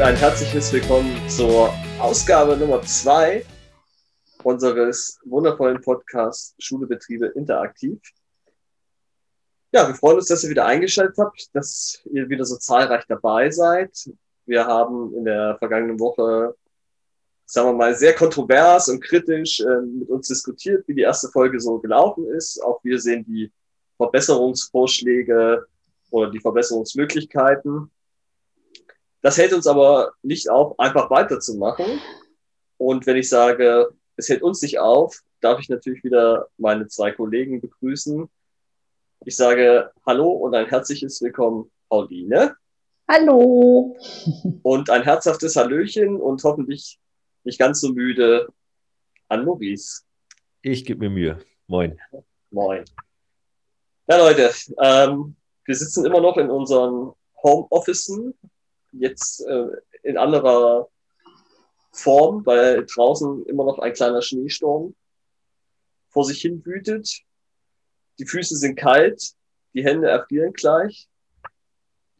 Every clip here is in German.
ein herzliches Willkommen zur Ausgabe Nummer 2 unseres wundervollen Podcasts Schulebetriebe interaktiv. Ja, wir freuen uns, dass ihr wieder eingeschaltet habt, dass ihr wieder so zahlreich dabei seid. Wir haben in der vergangenen Woche, sagen wir mal, sehr kontrovers und kritisch äh, mit uns diskutiert, wie die erste Folge so gelaufen ist. Auch wir sehen die Verbesserungsvorschläge oder die Verbesserungsmöglichkeiten. Das hält uns aber nicht auf, einfach weiterzumachen. Und wenn ich sage, es hält uns nicht auf, darf ich natürlich wieder meine zwei Kollegen begrüßen. Ich sage Hallo und ein herzliches Willkommen, Pauline. Hallo. Und ein herzhaftes Hallöchen und hoffentlich nicht ganz so müde an Maurice. Ich gebe mir Mühe. Moin. Moin. Ja, Leute, ähm, wir sitzen immer noch in unseren Homeoffices jetzt äh, in anderer Form, weil draußen immer noch ein kleiner Schneesturm vor sich hin wütet. Die Füße sind kalt, die Hände erfrieren gleich.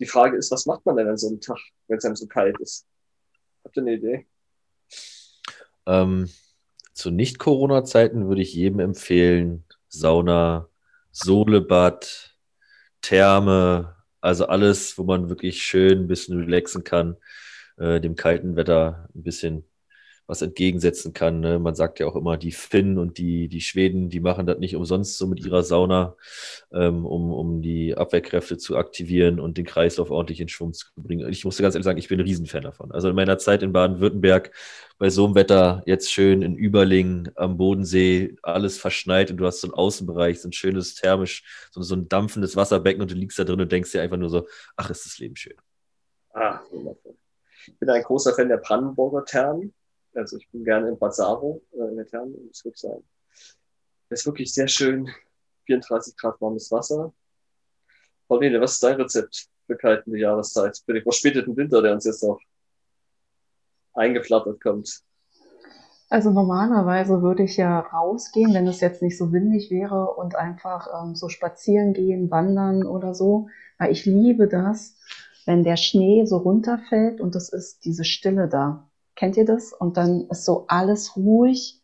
Die Frage ist, was macht man denn an so einem Tag, wenn es einem so kalt ist? Habt ihr eine Idee? Ähm, zu Nicht-Corona-Zeiten würde ich jedem empfehlen, Sauna, Sohlebad, Therme, also alles, wo man wirklich schön ein bisschen relaxen kann, äh, dem kalten Wetter ein bisschen was entgegensetzen kann. Ne? Man sagt ja auch immer, die Finnen und die, die Schweden, die machen das nicht umsonst so mit ihrer Sauna, ähm, um, um die Abwehrkräfte zu aktivieren und den Kreislauf ordentlich in Schwung zu bringen. Ich musste ganz ehrlich sagen, ich bin ein Riesenfan davon. Also in meiner Zeit in Baden-Württemberg bei so einem Wetter jetzt schön in Überling am Bodensee, alles verschneit und du hast so einen Außenbereich, so ein schönes thermisch, so, so ein dampfendes Wasserbecken und du liegst da drin und denkst dir einfach nur so, ach, ist das Leben schön. Ah, wundervoll. Ich bin ein großer Fan der Brandenburger Thermen. Also ich bin gerne in Bazzaro, äh, in der Therme, muss ich sagen. Das ist wirklich sehr schön. 34 Grad warmes Wasser. Pauline, was ist dein Rezept für kaltende Jahreszeit? Für den verspäteten Winter, der uns jetzt noch eingeflattert kommt. Also normalerweise würde ich ja rausgehen, wenn es jetzt nicht so windig wäre und einfach ähm, so spazieren gehen, wandern oder so, weil ich liebe das, wenn der Schnee so runterfällt und es ist diese Stille da. Kennt ihr das? Und dann ist so alles ruhig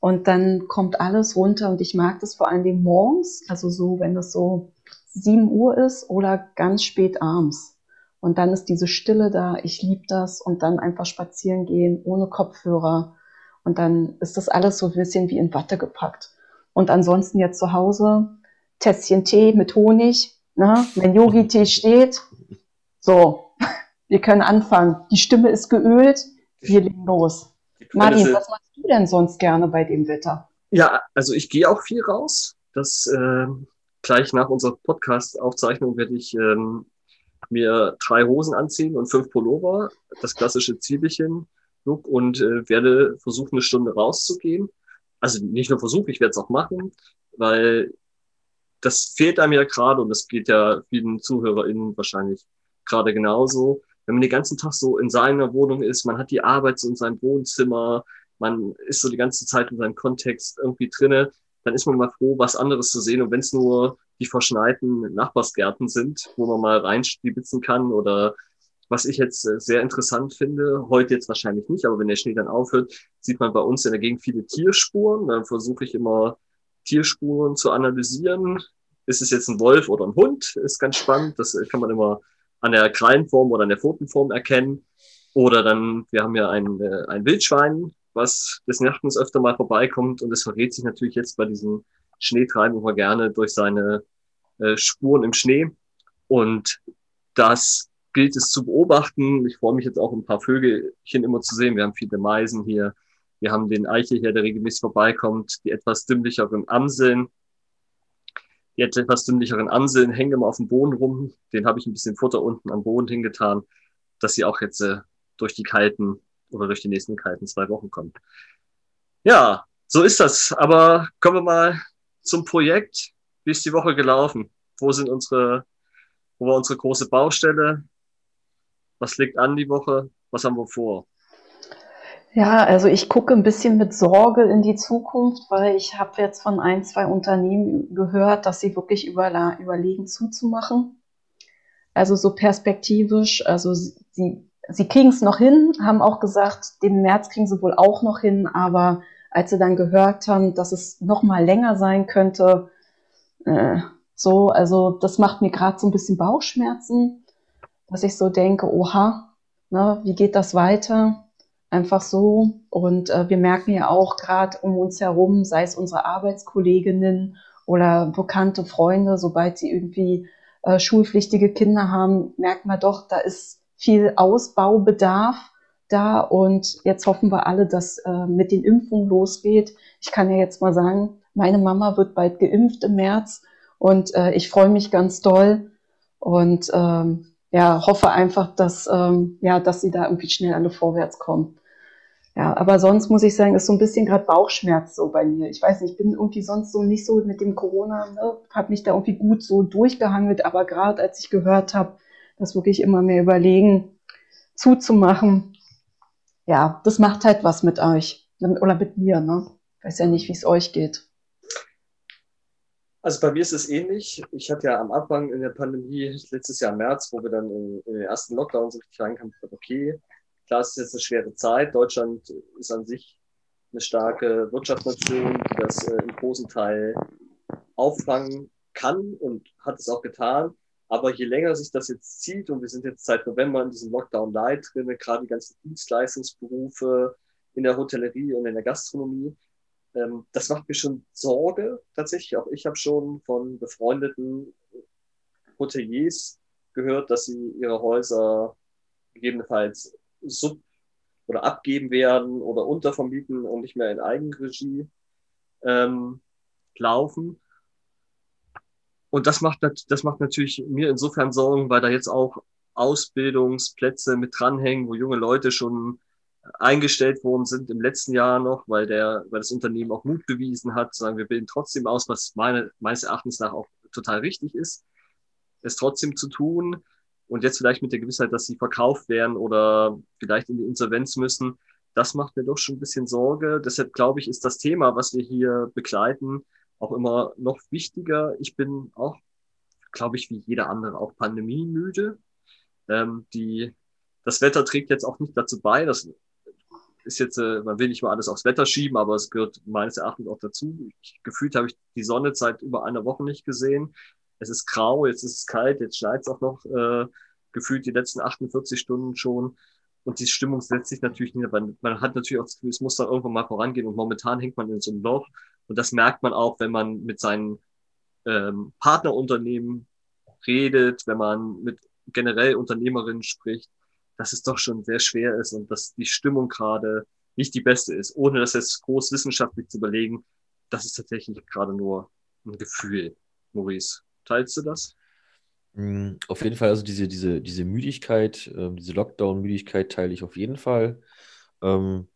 und dann kommt alles runter und ich mag das vor allen Dingen morgens, also so, wenn das so 7 Uhr ist oder ganz spät abends. Und dann ist diese Stille da, ich liebe das und dann einfach spazieren gehen ohne Kopfhörer. Und dann ist das alles so ein bisschen wie in Watte gepackt. Und ansonsten jetzt zu Hause, Tässchen Tee mit Honig, ne? wenn Yogi-Tee steht. So, wir können anfangen. Die Stimme ist geölt, wir legen los. Martin, was machst du denn sonst gerne bei dem Wetter? Ja, also ich gehe auch viel raus. Das äh, gleich nach unserer Podcast-Aufzeichnung werde ich ähm, mir drei Hosen anziehen und fünf Pullover, das klassische Zwiebelchen-Look und äh, werde versuchen, eine Stunde rauszugehen. Also nicht nur versuchen, ich werde es auch machen, weil das fehlt einem ja gerade und das geht ja vielen ZuhörerInnen wahrscheinlich gerade genauso wenn man den ganzen Tag so in seiner Wohnung ist, man hat die Arbeit so in seinem Wohnzimmer, man ist so die ganze Zeit in seinem Kontext irgendwie drinne, dann ist man mal froh, was anderes zu sehen. Und wenn es nur die verschneiten Nachbarsgärten sind, wo man mal reinstiebitzen kann oder was ich jetzt äh, sehr interessant finde, heute jetzt wahrscheinlich nicht, aber wenn der Schnee dann aufhört, sieht man bei uns in der Gegend viele Tierspuren. Dann versuche ich immer Tierspuren zu analysieren. Ist es jetzt ein Wolf oder ein Hund? Ist ganz spannend. Das äh, kann man immer an der Krallenform oder an der Pfotenform erkennen. Oder dann, wir haben ja ein, äh, ein Wildschwein, was des Nachtens öfter mal vorbeikommt und es verrät sich natürlich jetzt bei diesem Schneetreiben immer gerne durch seine äh, Spuren im Schnee. Und das gilt es zu beobachten. Ich freue mich jetzt auch ein paar Vögelchen immer zu sehen. Wir haben viele Meisen hier. Wir haben den Eichel hier, der regelmäßig vorbeikommt, die etwas dümmlicheren Amseln, die etwas dünnlicheren Anseln hängen immer auf dem Boden rum. Den habe ich ein bisschen Futter unten am Boden hingetan, dass sie auch jetzt äh, durch die kalten oder durch die nächsten kalten zwei Wochen kommen. Ja, so ist das. Aber kommen wir mal zum Projekt. Wie ist die Woche gelaufen? Wo sind unsere, wo war unsere große Baustelle? Was liegt an die Woche? Was haben wir vor? Ja, also ich gucke ein bisschen mit Sorge in die Zukunft, weil ich habe jetzt von ein, zwei Unternehmen gehört, dass sie wirklich überlegen zuzumachen. Also so perspektivisch, also sie sie kriegen es noch hin, haben auch gesagt, den März kriegen sie wohl auch noch hin, aber als sie dann gehört haben, dass es noch mal länger sein könnte, äh, so, also das macht mir gerade so ein bisschen Bauchschmerzen, dass ich so denke, oha, ne, wie geht das weiter? Einfach so. Und äh, wir merken ja auch gerade um uns herum, sei es unsere Arbeitskolleginnen oder bekannte Freunde, sobald sie irgendwie äh, schulpflichtige Kinder haben, merken wir doch, da ist viel Ausbaubedarf da und jetzt hoffen wir alle, dass äh, mit den Impfungen losgeht. Ich kann ja jetzt mal sagen, meine Mama wird bald geimpft im März und äh, ich freue mich ganz doll und ähm, ja, hoffe einfach, dass, ähm, ja, dass sie da irgendwie schnell alle vorwärts kommen. Ja, aber sonst muss ich sagen, ist so ein bisschen gerade Bauchschmerz so bei mir. Ich weiß nicht, ich bin irgendwie sonst so nicht so mit dem Corona, ne, habe mich da irgendwie gut so durchgehangelt, aber gerade als ich gehört habe, dass wirklich immer mehr überlegen, zuzumachen, ja, das macht halt was mit euch oder mit mir, ne? Ich weiß ja nicht, wie es euch geht. Also bei mir ist es ähnlich. Ich hatte ja am Anfang in der Pandemie, letztes Jahr im März, wo wir dann in, in den ersten Lockdown so richtig reinkamen, okay, klar, es ist jetzt eine schwere Zeit. Deutschland ist an sich eine starke Wirtschaftsnation, die das äh, im großen Teil auffangen kann und hat es auch getan. Aber je länger sich das jetzt zieht, und wir sind jetzt seit November in diesem Lockdown Light drin, gerade die ganzen Dienstleistungsberufe in der Hotellerie und in der Gastronomie, ähm, das macht mir schon Sorge tatsächlich. Auch ich habe schon von befreundeten Hoteliers gehört, dass sie ihre Häuser gegebenenfalls sub- oder abgeben werden oder untervermieten und nicht mehr in Eigenregie ähm, laufen. Und das macht, das macht natürlich mir insofern Sorgen, weil da jetzt auch Ausbildungsplätze mit dranhängen, wo junge Leute schon eingestellt worden sind im letzten Jahr noch, weil der, weil das Unternehmen auch Mut bewiesen hat, sagen wir bilden trotzdem aus, was meine, meines Erachtens nach auch total richtig ist, es trotzdem zu tun und jetzt vielleicht mit der Gewissheit, dass sie verkauft werden oder vielleicht in die Insolvenz müssen, das macht mir doch schon ein bisschen Sorge. Deshalb glaube ich, ist das Thema, was wir hier begleiten, auch immer noch wichtiger. Ich bin auch, glaube ich, wie jeder andere auch pandemiemüde. Ähm, die, das Wetter trägt jetzt auch nicht dazu bei. Das ist jetzt, äh, man will nicht mal alles aufs Wetter schieben, aber es gehört meines Erachtens auch dazu. Ich, gefühlt habe ich die Sonne seit über einer Woche nicht gesehen. Es ist grau, jetzt ist es kalt, jetzt schneit es auch noch äh, gefühlt die letzten 48 Stunden schon. Und die Stimmung setzt sich natürlich nieder. Man, man hat natürlich auch das Gefühl, es muss dann irgendwann mal vorangehen. Und momentan hängt man in so einem Loch. Und das merkt man auch, wenn man mit seinen ähm, Partnerunternehmen redet, wenn man mit generell Unternehmerinnen spricht, dass es doch schon sehr schwer ist und dass die Stimmung gerade nicht die beste ist, ohne das jetzt groß wissenschaftlich zu überlegen. Das ist tatsächlich gerade nur ein Gefühl. Maurice, teilst du das? Mm, auf jeden Fall, also diese, diese, diese Müdigkeit, äh, diese Lockdown-Müdigkeit teile ich auf jeden Fall. Ähm,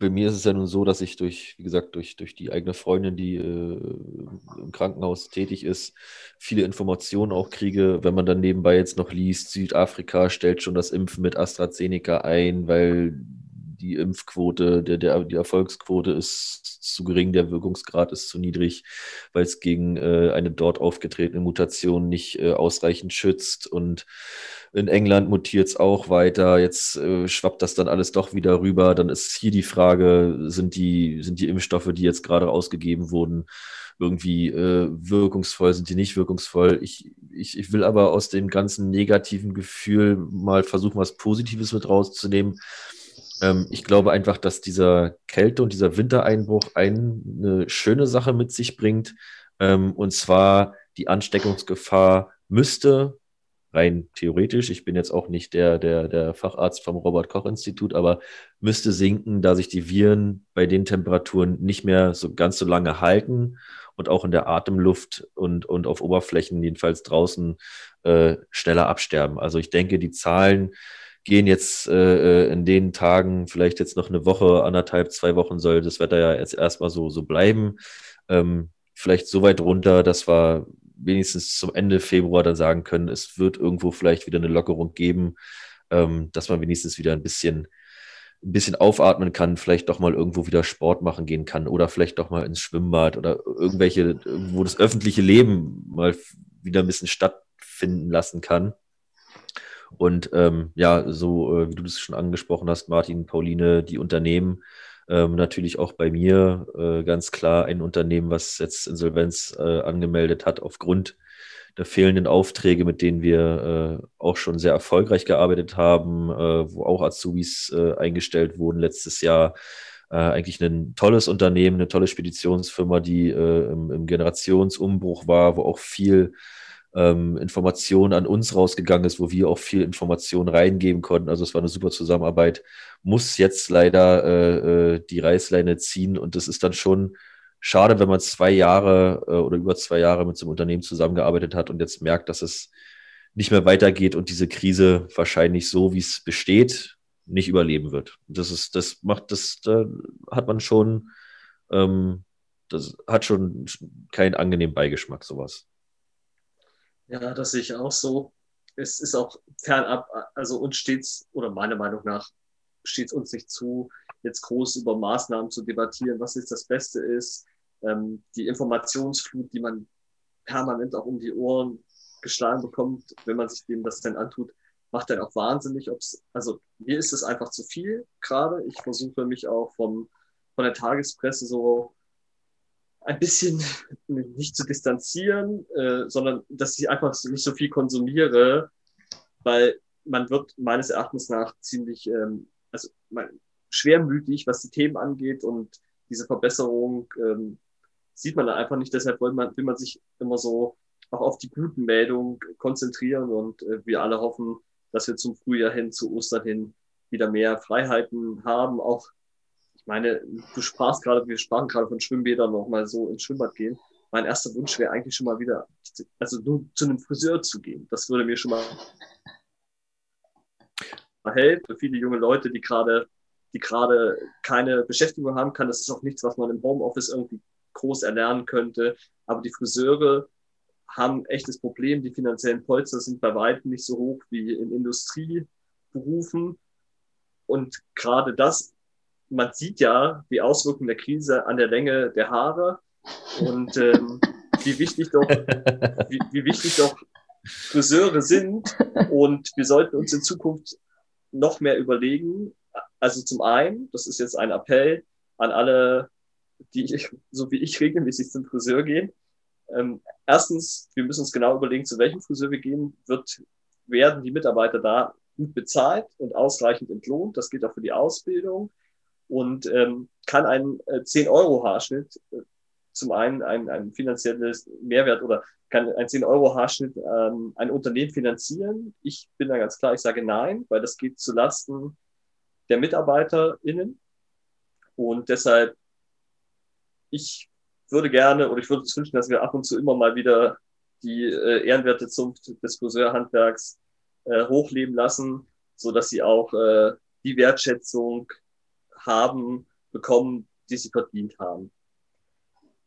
bei mir ist es ja nun so, dass ich durch, wie gesagt, durch, durch die eigene Freundin, die äh, im Krankenhaus tätig ist, viele Informationen auch kriege. Wenn man dann nebenbei jetzt noch liest, Südafrika stellt schon das Impfen mit AstraZeneca ein, weil die Impfquote, der, der, die Erfolgsquote ist zu gering, der Wirkungsgrad ist zu niedrig, weil es gegen äh, eine dort aufgetretene Mutation nicht äh, ausreichend schützt. Und in England mutiert es auch weiter. Jetzt äh, schwappt das dann alles doch wieder rüber. Dann ist hier die Frage, sind die, sind die Impfstoffe, die jetzt gerade ausgegeben wurden, irgendwie äh, wirkungsvoll, sind die nicht wirkungsvoll. Ich, ich, ich will aber aus dem ganzen negativen Gefühl mal versuchen, was Positives mit rauszunehmen. Ähm, ich glaube einfach, dass dieser Kälte- und dieser Wintereinbruch eine schöne Sache mit sich bringt. Ähm, und zwar die Ansteckungsgefahr müsste rein theoretisch, ich bin jetzt auch nicht der, der, der Facharzt vom Robert-Koch-Institut, aber müsste sinken, da sich die Viren bei den Temperaturen nicht mehr so ganz so lange halten und auch in der Atemluft und, und auf Oberflächen, jedenfalls draußen, äh, schneller absterben. Also ich denke, die Zahlen gehen jetzt äh, äh, in den Tagen, vielleicht jetzt noch eine Woche, anderthalb, zwei Wochen soll das Wetter ja jetzt erstmal so, so bleiben. Ähm, vielleicht so weit runter, dass wir wenigstens zum Ende Februar dann sagen können, es wird irgendwo vielleicht wieder eine Lockerung geben, ähm, dass man wenigstens wieder ein bisschen, ein bisschen aufatmen kann, vielleicht doch mal irgendwo wieder Sport machen gehen kann oder vielleicht doch mal ins Schwimmbad oder irgendwelche, wo das öffentliche Leben mal wieder ein bisschen stattfinden lassen kann. Und ähm, ja, so äh, wie du das schon angesprochen hast, Martin, Pauline, die Unternehmen, ähm, natürlich auch bei mir äh, ganz klar ein Unternehmen, was jetzt Insolvenz äh, angemeldet hat aufgrund der fehlenden Aufträge, mit denen wir äh, auch schon sehr erfolgreich gearbeitet haben, äh, wo auch Azubis äh, eingestellt wurden letztes Jahr. Äh, eigentlich ein tolles Unternehmen, eine tolle Speditionsfirma, die im, im Generationsumbruch war, wo auch viel ähm, Information an uns rausgegangen ist, wo wir auch viel Information reingeben konnten. Also es war eine super Zusammenarbeit. Muss jetzt leider äh, äh, die Reißleine ziehen und das ist dann schon schade, wenn man zwei Jahre äh, oder über zwei Jahre mit so einem Unternehmen zusammengearbeitet hat und jetzt merkt, dass es nicht mehr weitergeht und diese Krise wahrscheinlich so, wie es besteht, nicht überleben wird. Das ist, das macht, das, da hat man schon, ähm, das hat schon keinen angenehmen Beigeschmack, sowas. Ja, das sehe ich auch so. Es ist auch fernab, also uns stets, oder meiner Meinung nach, steht es uns nicht zu, jetzt groß über Maßnahmen zu debattieren, was jetzt das Beste ist. Ähm, die Informationsflut, die man permanent auch um die Ohren geschlagen bekommt, wenn man sich dem das dann antut, macht dann auch wahnsinnig. Ob's, also mir ist es einfach zu viel gerade. Ich versuche mich auch vom, von der Tagespresse so ein bisschen nicht zu distanzieren, äh, sondern dass ich einfach nicht so viel konsumiere, weil man wird meines Erachtens nach ziemlich ähm, also man, schwermütig, was die Themen angeht und diese Verbesserung ähm, sieht man da einfach nicht. Deshalb will man, will man sich immer so auch auf die guten Meldungen konzentrieren und äh, wir alle hoffen, dass wir zum Frühjahr hin, zu Ostern hin wieder mehr Freiheiten haben, auch ich meine, du sprachst gerade, wir sprachen gerade von Schwimmbädern noch mal so ins Schwimmbad gehen. Mein erster Wunsch wäre eigentlich schon mal wieder, also nur zu einem Friseur zu gehen. Das würde mir schon mal helfen. Für viele junge Leute, die gerade, die gerade keine Beschäftigung haben kann, das ist auch nichts, was man im Homeoffice irgendwie groß erlernen könnte. Aber die Friseure haben echtes Problem. Die finanziellen Polster sind bei weitem nicht so hoch wie in Industrieberufen. Und gerade das man sieht ja die Auswirkungen der Krise an der Länge der Haare und ähm, wie wichtig doch, wie, wie wichtig doch Friseure sind. Und wir sollten uns in Zukunft noch mehr überlegen. Also zum einen, das ist jetzt ein Appell an alle, die so wie ich regelmäßig zum Friseur gehen. Ähm, erstens, wir müssen uns genau überlegen, zu welchem Friseur wir gehen. Wird, werden die Mitarbeiter da gut bezahlt und ausreichend entlohnt? Das gilt auch für die Ausbildung und ähm, kann ein äh, 10-Euro-Haarschnitt äh, zum einen ein, ein finanzielles Mehrwert oder kann ein 10-Euro-Haarschnitt ähm, ein Unternehmen finanzieren? Ich bin da ganz klar, ich sage nein, weil das geht zu Lasten der MitarbeiterInnen. Und deshalb, ich würde gerne oder ich würde uns wünschen, dass wir ab und zu immer mal wieder die äh, ehrenwerte Zunft des Friseurhandwerks äh, hochleben lassen, so dass sie auch äh, die Wertschätzung haben, bekommen, die sie verdient haben.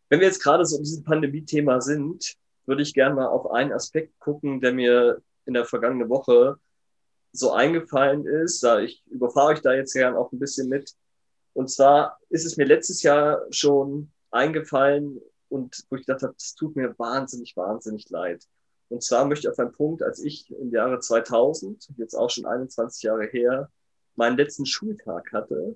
Wenn wir jetzt gerade so in diesem Pandemie-Thema sind, würde ich gerne mal auf einen Aspekt gucken, der mir in der vergangenen Woche so eingefallen ist. Ich überfahre euch da jetzt gern auch ein bisschen mit. Und zwar ist es mir letztes Jahr schon eingefallen und wo ich gedacht habe, das tut mir wahnsinnig, wahnsinnig leid. Und zwar möchte ich auf einen Punkt, als ich im Jahre 2000, jetzt auch schon 21 Jahre her, meinen letzten Schultag hatte,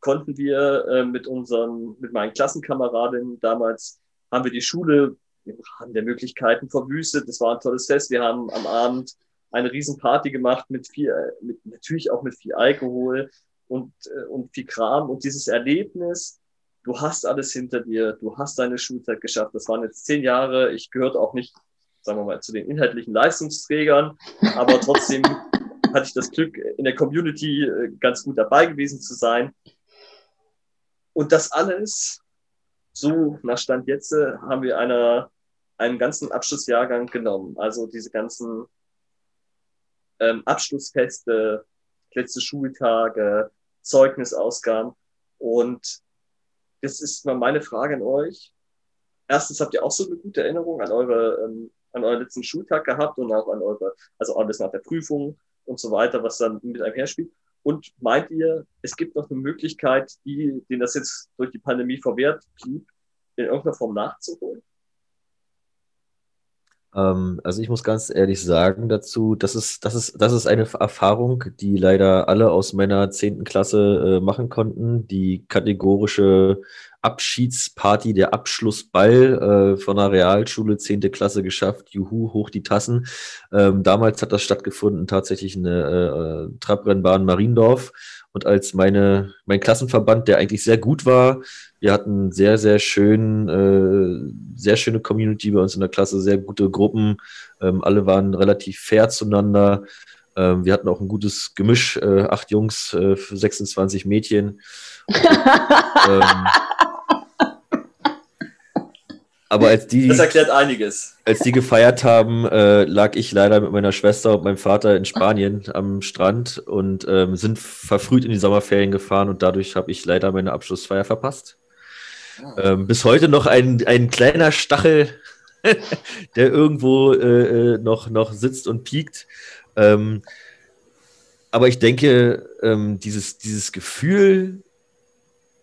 konnten wir äh, mit unseren, mit meinen Klassenkameradinnen damals, haben wir die Schule im Rahmen der Möglichkeiten verwüstet. Das war ein tolles Fest. Wir haben am Abend eine Riesenparty gemacht mit viel, mit, natürlich auch mit viel Alkohol und, äh, und viel Kram. Und dieses Erlebnis, du hast alles hinter dir, du hast deine Schulzeit geschafft. Das waren jetzt zehn Jahre. Ich gehörte auch nicht, sagen wir mal, zu den inhaltlichen Leistungsträgern, aber trotzdem hatte ich das Glück, in der Community äh, ganz gut dabei gewesen zu sein. Und das alles, so nach Stand jetzt, äh, haben wir einer, einen ganzen Abschlussjahrgang genommen. Also diese ganzen ähm, Abschlussfeste, letzte Schultage, Zeugnisausgaben. Und das ist mal meine Frage an euch. Erstens habt ihr auch so eine gute Erinnerung an eure, ähm, an euren letzten Schultag gehabt und auch an eure, also alles nach der Prüfung und so weiter, was dann mit einem herspielt. Und meint ihr, es gibt noch eine Möglichkeit, die, denen das jetzt durch die Pandemie verwehrt blieb, in irgendeiner Form nachzuholen? Ähm, also ich muss ganz ehrlich sagen dazu, das ist, das ist, das ist eine Erfahrung, die leider alle aus meiner zehnten Klasse äh, machen konnten. Die kategorische Abschiedsparty, der Abschlussball äh, von der Realschule, zehnte Klasse geschafft. Juhu, hoch die Tassen. Ähm, damals hat das stattgefunden, tatsächlich eine äh, äh Trabrennbahn Mariendorf. Und als meine, mein Klassenverband, der eigentlich sehr gut war, wir hatten sehr, sehr schön, äh, sehr schöne Community bei uns in der Klasse, sehr gute Gruppen. Ähm, alle waren relativ fair zueinander. Ähm, wir hatten auch ein gutes Gemisch, äh, acht Jungs, äh, 26 Mädchen. Und, ähm, aber als die. Das erklärt einiges. Als die gefeiert haben, äh, lag ich leider mit meiner Schwester und meinem Vater in Spanien am Strand und ähm, sind verfrüht in die Sommerferien gefahren und dadurch habe ich leider meine Abschlussfeier verpasst. Ah. Ähm, bis heute noch ein, ein kleiner Stachel, der irgendwo äh, äh, noch, noch sitzt und piekt. Ähm, aber ich denke, ähm, dieses, dieses Gefühl,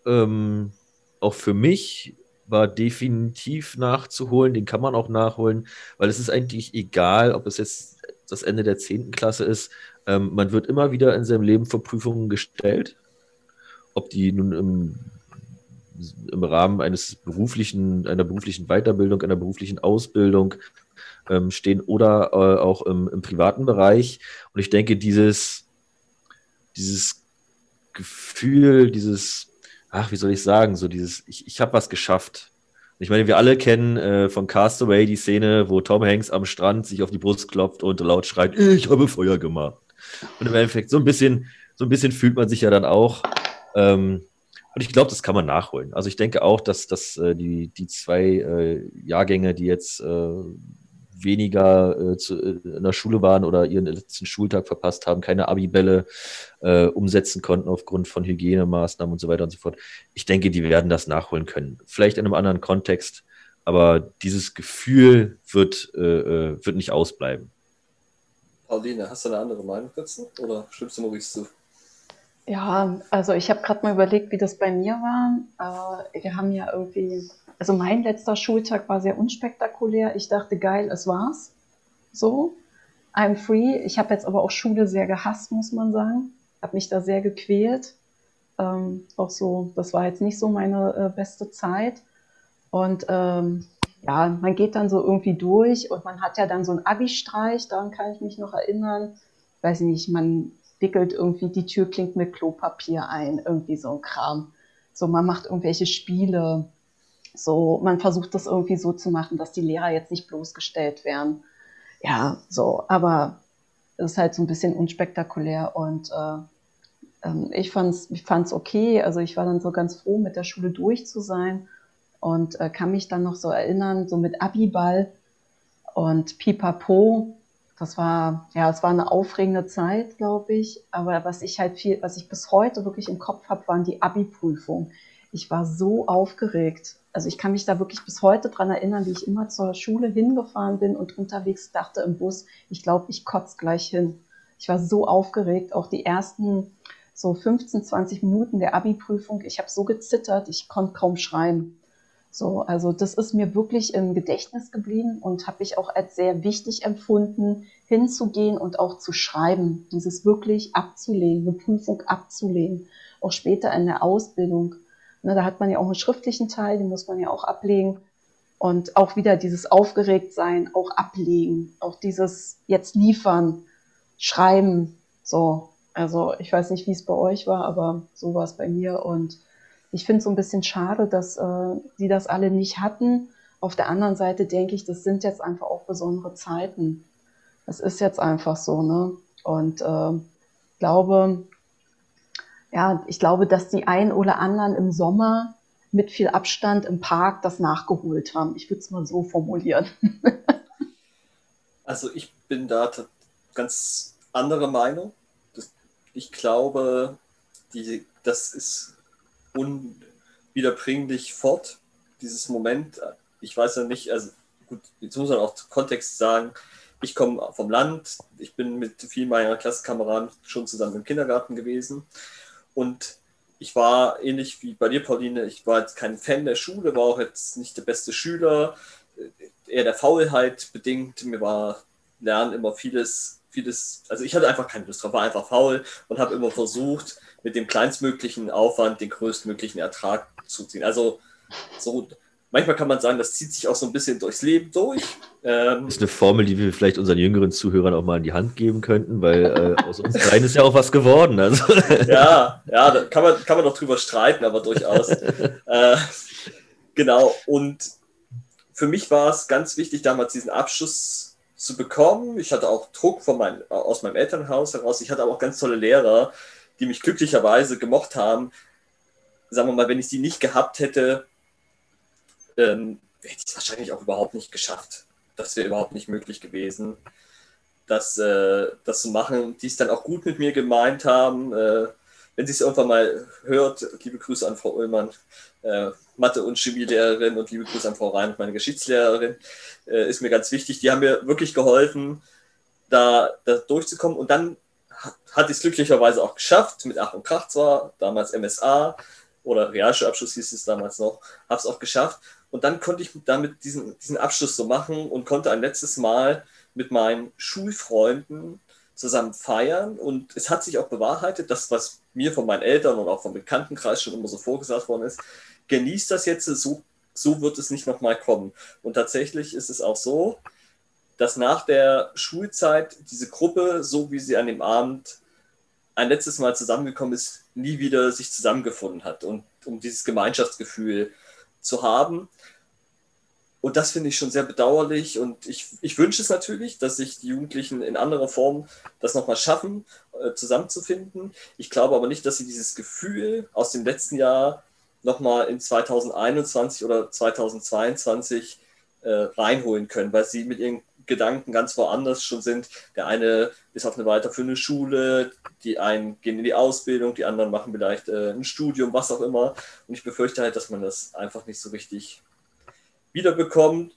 ähm, auch für mich, war definitiv nachzuholen. Den kann man auch nachholen, weil es ist eigentlich egal, ob es jetzt das Ende der 10. Klasse ist. Ähm, man wird immer wieder in seinem Leben vor Prüfungen gestellt. Ob die nun im, im Rahmen eines beruflichen, einer beruflichen Weiterbildung, einer beruflichen Ausbildung ähm, stehen oder äh, auch im, im privaten Bereich. Und ich denke, dieses, dieses Gefühl, dieses ach, wie soll ich sagen, so dieses, ich, ich habe was geschafft. Ich meine, wir alle kennen äh, von Castaway die Szene, wo Tom Hanks am Strand sich auf die Brust klopft und laut schreit, ich habe Feuer gemacht. Und im Endeffekt, so ein bisschen, so ein bisschen fühlt man sich ja dann auch. Ähm, und ich glaube, das kann man nachholen. Also ich denke auch, dass, dass äh, die, die zwei äh, Jahrgänge, die jetzt äh, weniger äh, zu, äh, in der Schule waren oder ihren letzten Schultag verpasst haben, keine Abibälle äh, umsetzen konnten aufgrund von Hygienemaßnahmen und so weiter und so fort. Ich denke, die werden das nachholen können. Vielleicht in einem anderen Kontext, aber dieses Gefühl wird, äh, äh wird nicht ausbleiben. Pauline, hast du eine andere Meinung dazu oder stimmst du Maurice zu? Ja, also ich habe gerade mal überlegt, wie das bei mir war. Äh, wir haben ja irgendwie also mein letzter Schultag war sehr unspektakulär. Ich dachte, geil, es war's. So, I'm free. Ich habe jetzt aber auch Schule sehr gehasst, muss man sagen. Habe mich da sehr gequält. Ähm, auch so, das war jetzt nicht so meine äh, beste Zeit. Und ähm, ja, man geht dann so irgendwie durch und man hat ja dann so einen Abi-Streich, daran kann ich mich noch erinnern. Weiß ich nicht, man wickelt irgendwie die Tür klingt mit Klopapier ein, irgendwie so ein Kram. So, man macht irgendwelche Spiele. So, man versucht das irgendwie so zu machen, dass die Lehrer jetzt nicht bloßgestellt werden. Ja, so, aber es ist halt so ein bisschen unspektakulär und äh, ähm, ich fand es ich fand's okay. Also ich war dann so ganz froh, mit der Schule durch zu sein und äh, kann mich dann noch so erinnern, so mit Abiball und Pipapo. Das war, ja, es war eine aufregende Zeit, glaube ich. Aber was ich halt viel, was ich bis heute wirklich im Kopf habe, waren die Abi-Prüfungen. Ich war so aufgeregt also ich kann mich da wirklich bis heute dran erinnern, wie ich immer zur Schule hingefahren bin und unterwegs dachte im Bus, ich glaube, ich kotze gleich hin. Ich war so aufgeregt, auch die ersten so 15, 20 Minuten der Abi-Prüfung. Ich habe so gezittert, ich konnte kaum schreien. So, also das ist mir wirklich im Gedächtnis geblieben und habe ich auch als sehr wichtig empfunden, hinzugehen und auch zu schreiben, dieses wirklich abzulehnen, eine Prüfung abzulehnen. Auch später in der Ausbildung Ne, da hat man ja auch einen schriftlichen Teil, den muss man ja auch ablegen. Und auch wieder dieses Aufgeregtsein, auch ablegen, auch dieses jetzt liefern, schreiben, so. Also ich weiß nicht, wie es bei euch war, aber so war es bei mir. Und ich finde es so ein bisschen schade, dass äh, die das alle nicht hatten. Auf der anderen Seite denke ich, das sind jetzt einfach auch besondere Zeiten. Das ist jetzt einfach so, ne? Und äh, glaube, ja, ich glaube, dass die einen oder anderen im Sommer mit viel Abstand im Park das nachgeholt haben. Ich würde es mal so formulieren. also ich bin da ganz andere Meinung. Ich glaube, die, das ist unwiederbringlich fort, dieses Moment. Ich weiß ja nicht, also gut, jetzt muss man auch Kontext sagen, ich komme vom Land, ich bin mit vielen meiner Klassenkameraden schon zusammen im Kindergarten gewesen und ich war ähnlich wie bei dir, Pauline, ich war jetzt kein Fan der Schule, war auch jetzt nicht der beste Schüler. eher der Faulheit bedingt. Mir war Lernen immer vieles, vieles, also ich hatte einfach keine Lust drauf, war einfach faul und habe immer versucht, mit dem kleinstmöglichen Aufwand den größtmöglichen Ertrag zu ziehen. Also so manchmal kann man sagen, das zieht sich auch so ein bisschen durchs Leben durch. Ähm, das ist eine Formel, die wir vielleicht unseren jüngeren Zuhörern auch mal in die Hand geben könnten, weil äh, aus uns dreien ist ja auch was geworden. Also. ja, ja, da kann man, kann man doch drüber streiten, aber durchaus. äh, genau, und für mich war es ganz wichtig, damals diesen Abschluss zu bekommen. Ich hatte auch Druck von mein, aus meinem Elternhaus heraus. Ich hatte aber auch ganz tolle Lehrer, die mich glücklicherweise gemocht haben. Sagen wir mal, wenn ich sie nicht gehabt hätte, ähm, hätte ich es wahrscheinlich auch überhaupt nicht geschafft. Das wäre überhaupt nicht möglich gewesen, das, äh, das zu machen, die es dann auch gut mit mir gemeint haben. Äh, wenn sie es irgendwann mal hört, liebe Grüße an Frau Ullmann, äh, Mathe- und Chemielehrerin und liebe Grüße an Frau Rhein, meine Geschichtslehrerin, äh, ist mir ganz wichtig. Die haben mir wirklich geholfen, da, da durchzukommen. Und dann hat ich es glücklicherweise auch geschafft, mit Ach und Krach zwar, damals MSA oder Realschulabschluss hieß es damals noch, habe es auch geschafft. Und dann konnte ich damit diesen, diesen Abschluss so machen und konnte ein letztes Mal mit meinen Schulfreunden zusammen feiern. Und es hat sich auch bewahrheitet, das, was mir von meinen Eltern und auch vom Bekanntenkreis schon immer so vorgesagt worden ist, genießt das jetzt, so, so wird es nicht nochmal kommen. Und tatsächlich ist es auch so, dass nach der Schulzeit diese Gruppe, so wie sie an dem Abend ein letztes Mal zusammengekommen ist, nie wieder sich zusammengefunden hat und um dieses Gemeinschaftsgefühl zu haben. Und das finde ich schon sehr bedauerlich und ich, ich wünsche es natürlich, dass sich die Jugendlichen in anderer Form das nochmal schaffen, äh, zusammenzufinden. Ich glaube aber nicht, dass sie dieses Gefühl aus dem letzten Jahr nochmal in 2021 oder 2022 äh, reinholen können, weil sie mit ihren Gedanken ganz woanders schon sind. Der eine ist auf eine weiterführende Schule, die einen gehen in die Ausbildung, die anderen machen vielleicht äh, ein Studium, was auch immer. Und ich befürchte halt, dass man das einfach nicht so richtig wiederbekommt.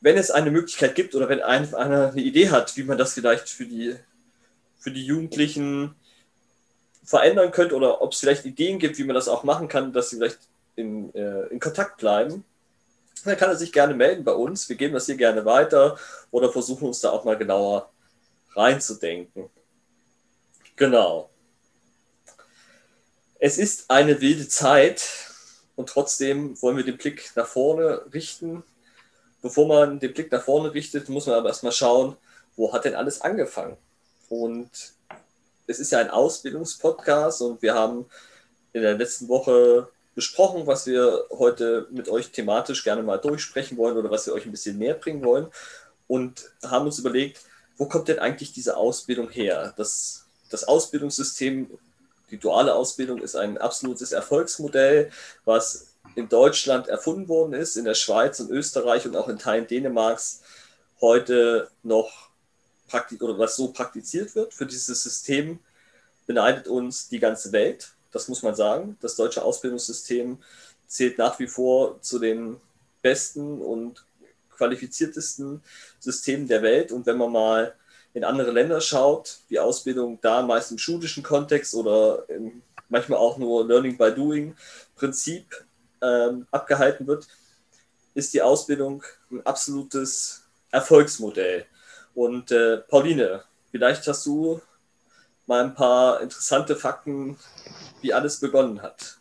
Wenn es eine Möglichkeit gibt oder wenn einer eine Idee hat, wie man das vielleicht für die, für die Jugendlichen verändern könnte oder ob es vielleicht Ideen gibt, wie man das auch machen kann, dass sie vielleicht in, äh, in Kontakt bleiben, dann kann er sich gerne melden bei uns. Wir geben das hier gerne weiter oder versuchen uns da auch mal genauer reinzudenken. Genau. Es ist eine wilde Zeit und trotzdem wollen wir den Blick nach vorne richten. Bevor man den Blick nach vorne richtet, muss man aber erstmal schauen, wo hat denn alles angefangen? Und es ist ja ein Ausbildungspodcast und wir haben in der letzten Woche besprochen, was wir heute mit euch thematisch gerne mal durchsprechen wollen oder was wir euch ein bisschen näher bringen wollen und haben uns überlegt, wo kommt denn eigentlich diese Ausbildung her? Das, das Ausbildungssystem, die duale Ausbildung ist ein absolutes Erfolgsmodell, was in Deutschland erfunden worden ist, in der Schweiz und Österreich und auch in Teilen Dänemarks heute noch praktisch oder was so praktiziert wird. Für dieses System beneidet uns die ganze Welt das muss man sagen. Das deutsche Ausbildungssystem zählt nach wie vor zu den besten und qualifiziertesten Systemen der Welt. Und wenn man mal in andere Länder schaut, die Ausbildung da meist im schulischen Kontext oder manchmal auch nur Learning by Doing Prinzip ähm, abgehalten wird, ist die Ausbildung ein absolutes Erfolgsmodell. Und äh, Pauline, vielleicht hast du mal ein paar interessante Fakten wie alles begonnen hat.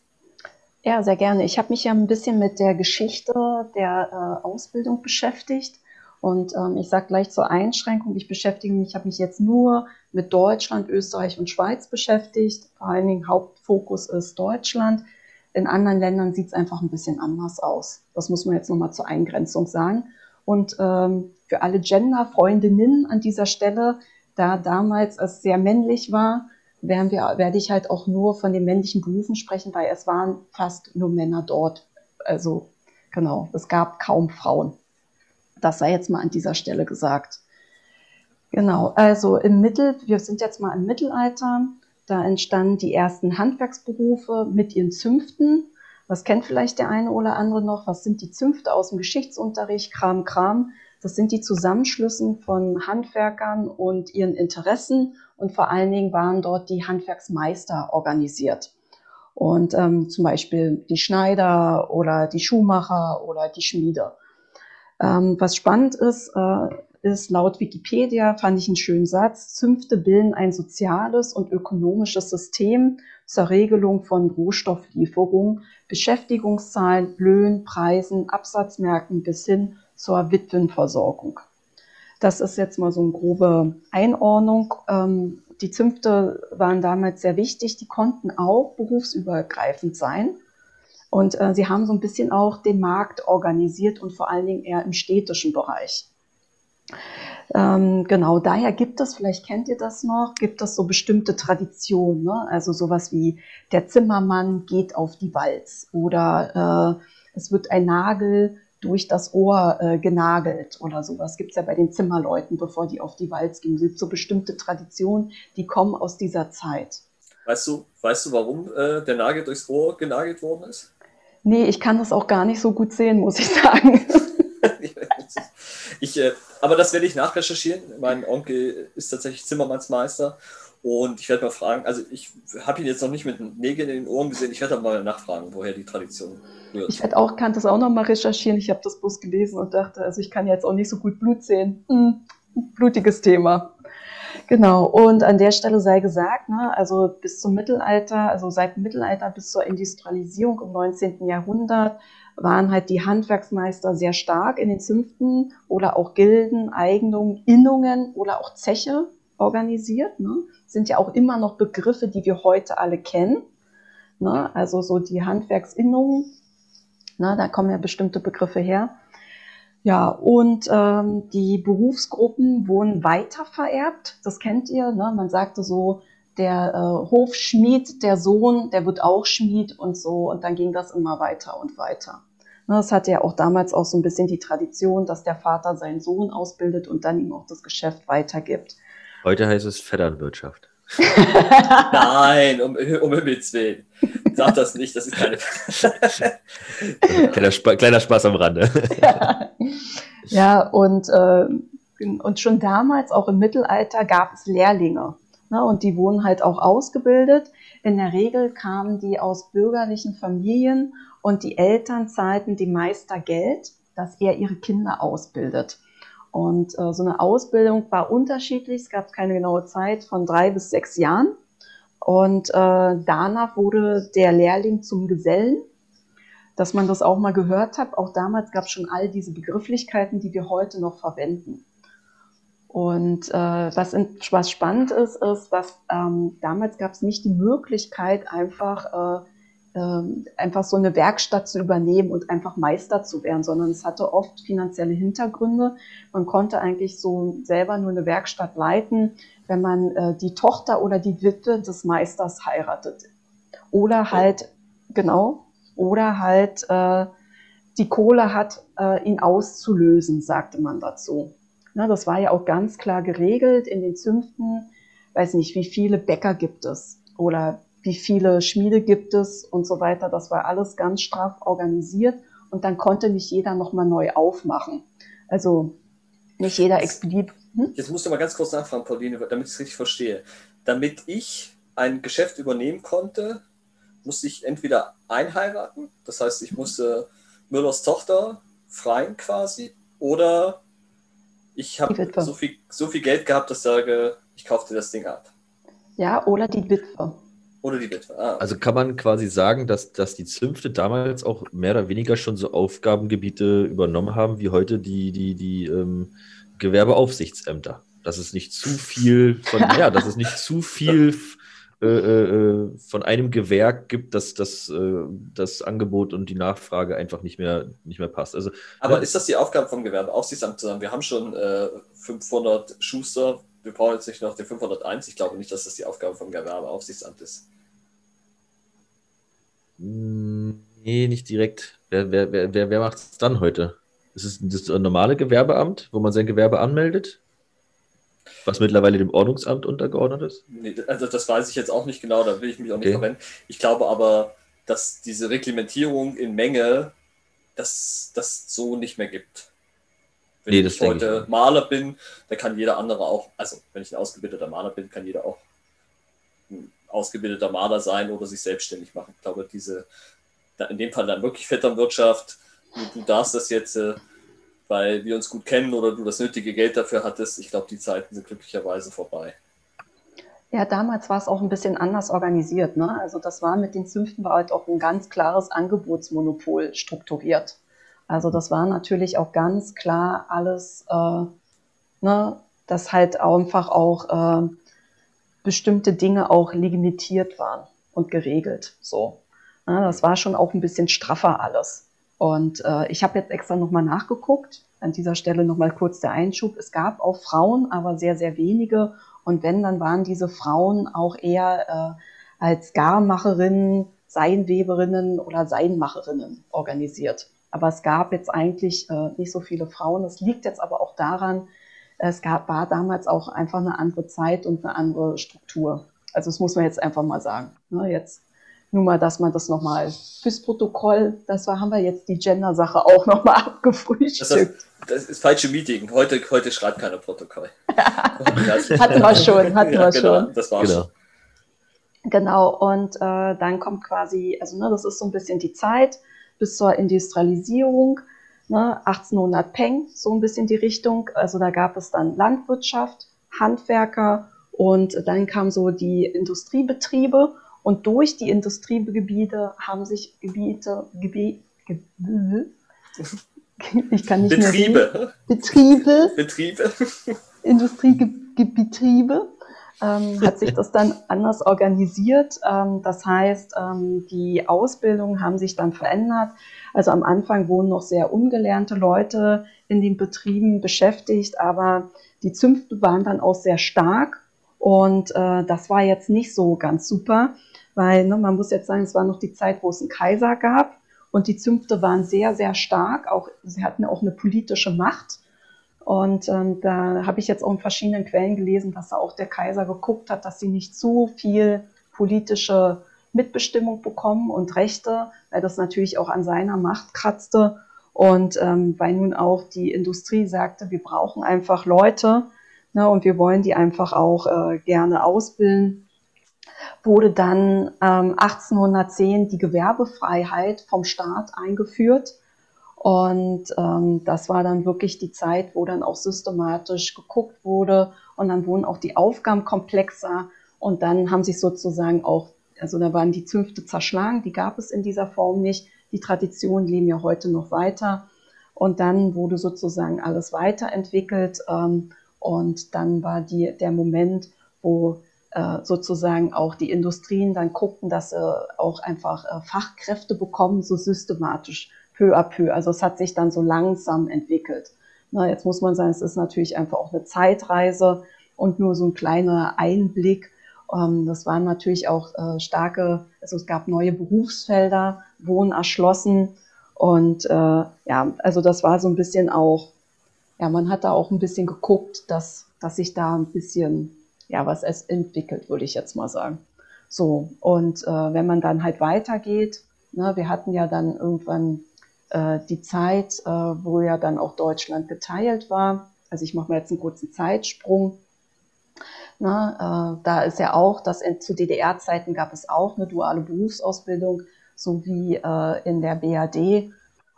Ja, sehr gerne. Ich habe mich ja ein bisschen mit der Geschichte der äh, Ausbildung beschäftigt. Und ähm, ich sage gleich zur Einschränkung, ich beschäftige mich, ich habe mich jetzt nur mit Deutschland, Österreich und Schweiz beschäftigt. Vor allen Dingen Hauptfokus ist Deutschland. In anderen Ländern sieht es einfach ein bisschen anders aus. Das muss man jetzt nochmal zur Eingrenzung sagen. Und ähm, für alle Gender-Freundinnen an dieser Stelle, da damals es sehr männlich war, werden wir, werde ich halt auch nur von den männlichen Berufen sprechen, weil es waren fast nur Männer dort. Also genau, es gab kaum Frauen. Das sei jetzt mal an dieser Stelle gesagt. Genau, also im Mittel, wir sind jetzt mal im Mittelalter, da entstanden die ersten Handwerksberufe mit ihren Zünften. Was kennt vielleicht der eine oder andere noch? Was sind die Zünfte aus dem Geschichtsunterricht? Kram, Kram. Das sind die Zusammenschlüssen von Handwerkern und ihren Interessen und vor allen Dingen waren dort die Handwerksmeister organisiert. Und ähm, zum Beispiel die Schneider oder die Schuhmacher oder die Schmiede. Ähm, was spannend ist, äh, ist laut Wikipedia, fand ich einen schönen Satz, Zünfte bilden ein soziales und ökonomisches System zur Regelung von Rohstofflieferungen, Beschäftigungszahlen, Löhnen, Preisen, Absatzmärkten bis hin zur Witwenversorgung. Das ist jetzt mal so eine grobe Einordnung. Ähm, die Zünfte waren damals sehr wichtig. Die konnten auch berufsübergreifend sein. Und äh, sie haben so ein bisschen auch den Markt organisiert und vor allen Dingen eher im städtischen Bereich. Ähm, genau, daher gibt es, vielleicht kennt ihr das noch, gibt es so bestimmte Traditionen, ne? also sowas wie der Zimmermann geht auf die Walz oder äh, es wird ein Nagel durch das Ohr äh, genagelt oder sowas. Gibt es ja bei den Zimmerleuten, bevor die auf die Walz gehen. Es gibt so bestimmte Traditionen, die kommen aus dieser Zeit. Weißt du, weißt du warum äh, der Nagel durchs Ohr genagelt worden ist? Nee, ich kann das auch gar nicht so gut sehen, muss ich sagen. ich, äh, aber das werde ich nachrecherchieren. Mein Onkel ist tatsächlich Zimmermannsmeister und ich werde mal fragen, also ich habe ihn jetzt noch nicht mit Nägeln in den Ohren gesehen, ich werde mal nachfragen, woher die Tradition rührt. Ich werde auch, kann das auch noch mal recherchieren. Ich habe das bloß gelesen und dachte, also ich kann jetzt auch nicht so gut Blut sehen. Hm, blutiges Thema. Genau, und an der Stelle sei gesagt, ne, also bis zum Mittelalter, also seit dem Mittelalter bis zur Industrialisierung im 19. Jahrhundert waren halt die Handwerksmeister sehr stark in den Zünften oder auch Gilden, Eignungen, Innungen oder auch Zeche organisiert. Ne? Sind ja auch immer noch Begriffe, die wir heute alle kennen. Ne? Also so die Handwerksinnungen, ne? da kommen ja bestimmte Begriffe her. Ja, und ähm, die Berufsgruppen wurden weiter vererbt. Das kennt ihr. Ne? Man sagte so, der äh, Hofschmied, der Sohn, der wird auch Schmied und so. Und dann ging das immer weiter und weiter. Ne, das hatte ja auch damals auch so ein bisschen die Tradition, dass der Vater seinen Sohn ausbildet und dann ihm auch das Geschäft weitergibt. Heute heißt es Vetternwirtschaft. Nein, um, um Himmels Willen. Sag das nicht, das ist keine. kleiner, Sp kleiner, Spaß am Rande. ja. ja, und, äh, und schon damals, auch im Mittelalter, gab es Lehrlinge. Ne, und die wurden halt auch ausgebildet. In der Regel kamen die aus bürgerlichen Familien und die Eltern zahlten dem Meister Geld, dass er ihre Kinder ausbildet. Und äh, so eine Ausbildung war unterschiedlich, es gab keine genaue Zeit, von drei bis sechs Jahren. Und äh, danach wurde der Lehrling zum Gesellen, dass man das auch mal gehört hat. Auch damals gab es schon all diese Begrifflichkeiten, die wir heute noch verwenden. Und äh, was, in, was spannend ist, ist, dass ähm, damals gab es nicht die Möglichkeit, einfach äh, einfach so eine Werkstatt zu übernehmen und einfach Meister zu werden, sondern es hatte oft finanzielle Hintergründe. Man konnte eigentlich so selber nur eine Werkstatt leiten, wenn man äh, die Tochter oder die Witwe des Meisters heiratet. Oder halt, genau, oder halt äh, die Kohle hat, äh, ihn auszulösen, sagte man dazu. Na, das war ja auch ganz klar geregelt in den Zünften. Weiß nicht, wie viele Bäcker gibt es oder wie viele Schmiede gibt es und so weiter. Das war alles ganz straff organisiert und dann konnte nicht jeder nochmal neu aufmachen. Also nicht jeder Expedit. Hm? Jetzt musst du mal ganz kurz nachfragen, Pauline, damit ich es richtig verstehe. Damit ich ein Geschäft übernehmen konnte, musste ich entweder einheiraten, das heißt, ich musste Müllers Tochter freien quasi, oder ich habe so viel, so viel Geld gehabt, dass ich sage, ich kaufte das Ding ab. Ja, oder die Witwe. Oder die Witwe. Ah. Also kann man quasi sagen, dass, dass die Zünfte damals auch mehr oder weniger schon so Aufgabengebiete übernommen haben, wie heute die, die, die ähm, Gewerbeaufsichtsämter. Dass es nicht zu viel von, ja, dass es nicht zu viel äh, äh, von einem Gewerk gibt, dass das, äh, das Angebot und die Nachfrage einfach nicht mehr, nicht mehr passt. Also, Aber ist das die Aufgabe vom Gewerbeaufsichtsamt zu sagen, wir haben schon 500 äh, Schuster, wir brauchen jetzt nicht noch den 501. Ich glaube nicht, dass das die Aufgabe vom Gewerbeaufsichtsamt ist. Hm, nee, nicht direkt. Wer, wer, wer, wer macht es dann heute? Ist es das normale Gewerbeamt, wo man sein Gewerbe anmeldet? Was mittlerweile dem Ordnungsamt untergeordnet ist? Nee, also das weiß ich jetzt auch nicht genau, da will ich mich auch nicht okay. verwenden. Ich glaube aber, dass diese Reglementierung in Menge das, das so nicht mehr gibt. Wenn nee, ich heute ich Maler bin, dann kann jeder andere auch, also wenn ich ein ausgebildeter Maler bin, kann jeder auch ein ausgebildeter Maler sein oder sich selbstständig machen. Ich glaube, diese, in dem Fall dann wirklich Vetternwirtschaft, du, du darfst das jetzt, äh, weil wir uns gut kennen oder du das nötige Geld dafür hattest. Ich glaube, die Zeiten sind glücklicherweise vorbei. Ja, damals war es auch ein bisschen anders organisiert. Ne? Also das war mit den Zünften war halt auch ein ganz klares Angebotsmonopol strukturiert. Also das war natürlich auch ganz klar alles, äh, ne, dass halt einfach auch äh, bestimmte Dinge auch limitiert waren und geregelt. So, ne? das war schon auch ein bisschen straffer alles. Und äh, ich habe jetzt extra nochmal nachgeguckt. An dieser Stelle nochmal kurz der Einschub. Es gab auch Frauen, aber sehr, sehr wenige. Und wenn, dann waren diese Frauen auch eher äh, als Garmacherinnen, Seinweberinnen oder Seinmacherinnen organisiert. Aber es gab jetzt eigentlich äh, nicht so viele Frauen. Es liegt jetzt aber auch daran, es gab, war damals auch einfach eine andere Zeit und eine andere Struktur. Also das muss man jetzt einfach mal sagen. Ne, jetzt nur mal, dass man das nochmal fürs Protokoll, das war, haben wir jetzt die Gender-Sache auch nochmal abgefrühstückt. Das, das, ist falsche Meeting. Heute, heute schreibt keiner Protokoll. hatten wir schon, hatten ja, wir genau, schon. Das war genau. schon. Genau, und äh, dann kommt quasi, also ne, das ist so ein bisschen die Zeit bis zur Industrialisierung, ne, 1800 Peng, so ein bisschen die Richtung. Also da gab es dann Landwirtschaft, Handwerker und dann kamen so die Industriebetriebe. Und durch die Industriegebiete haben sich Gebiete, Gebiete, Gebiete ich kann nicht Betriebe. mehr Betriebe, Betriebe, Industriebetriebe, ähm, hat sich das dann anders organisiert. Ähm, das heißt, ähm, die Ausbildungen haben sich dann verändert. Also am Anfang wurden noch sehr ungelernte Leute in den Betrieben beschäftigt, aber die Zünfte waren dann auch sehr stark und äh, das war jetzt nicht so ganz super weil ne, man muss jetzt sagen, es war noch die Zeit, wo es einen Kaiser gab und die Zünfte waren sehr, sehr stark. Auch, sie hatten auch eine politische Macht. Und ähm, da habe ich jetzt auch in verschiedenen Quellen gelesen, dass da auch der Kaiser geguckt hat, dass sie nicht zu viel politische Mitbestimmung bekommen und Rechte, weil das natürlich auch an seiner Macht kratzte. Und ähm, weil nun auch die Industrie sagte, wir brauchen einfach Leute ne, und wir wollen die einfach auch äh, gerne ausbilden wurde dann ähm, 1810 die Gewerbefreiheit vom Staat eingeführt. Und ähm, das war dann wirklich die Zeit, wo dann auch systematisch geguckt wurde und dann wurden auch die Aufgaben komplexer und dann haben sich sozusagen auch, also da waren die Zünfte zerschlagen, die gab es in dieser Form nicht. Die Traditionen leben ja heute noch weiter und dann wurde sozusagen alles weiterentwickelt ähm, und dann war die, der Moment, wo äh, sozusagen auch die Industrien dann guckten, dass sie auch einfach äh, Fachkräfte bekommen, so systematisch, peu à peu. Also es hat sich dann so langsam entwickelt. Na, jetzt muss man sagen, es ist natürlich einfach auch eine Zeitreise und nur so ein kleiner Einblick. Ähm, das waren natürlich auch äh, starke, also es gab neue Berufsfelder, Wohnen erschlossen. Und äh, ja, also das war so ein bisschen auch, ja, man hat da auch ein bisschen geguckt, dass, dass sich da ein bisschen ja, was es entwickelt, würde ich jetzt mal sagen. So, und äh, wenn man dann halt weitergeht, ne, wir hatten ja dann irgendwann äh, die Zeit, äh, wo ja dann auch Deutschland geteilt war. Also ich mache mal jetzt einen kurzen Zeitsprung. Na, äh, da ist ja auch, dass in, zu DDR-Zeiten gab es auch eine duale Berufsausbildung, so wie äh, in der BAD.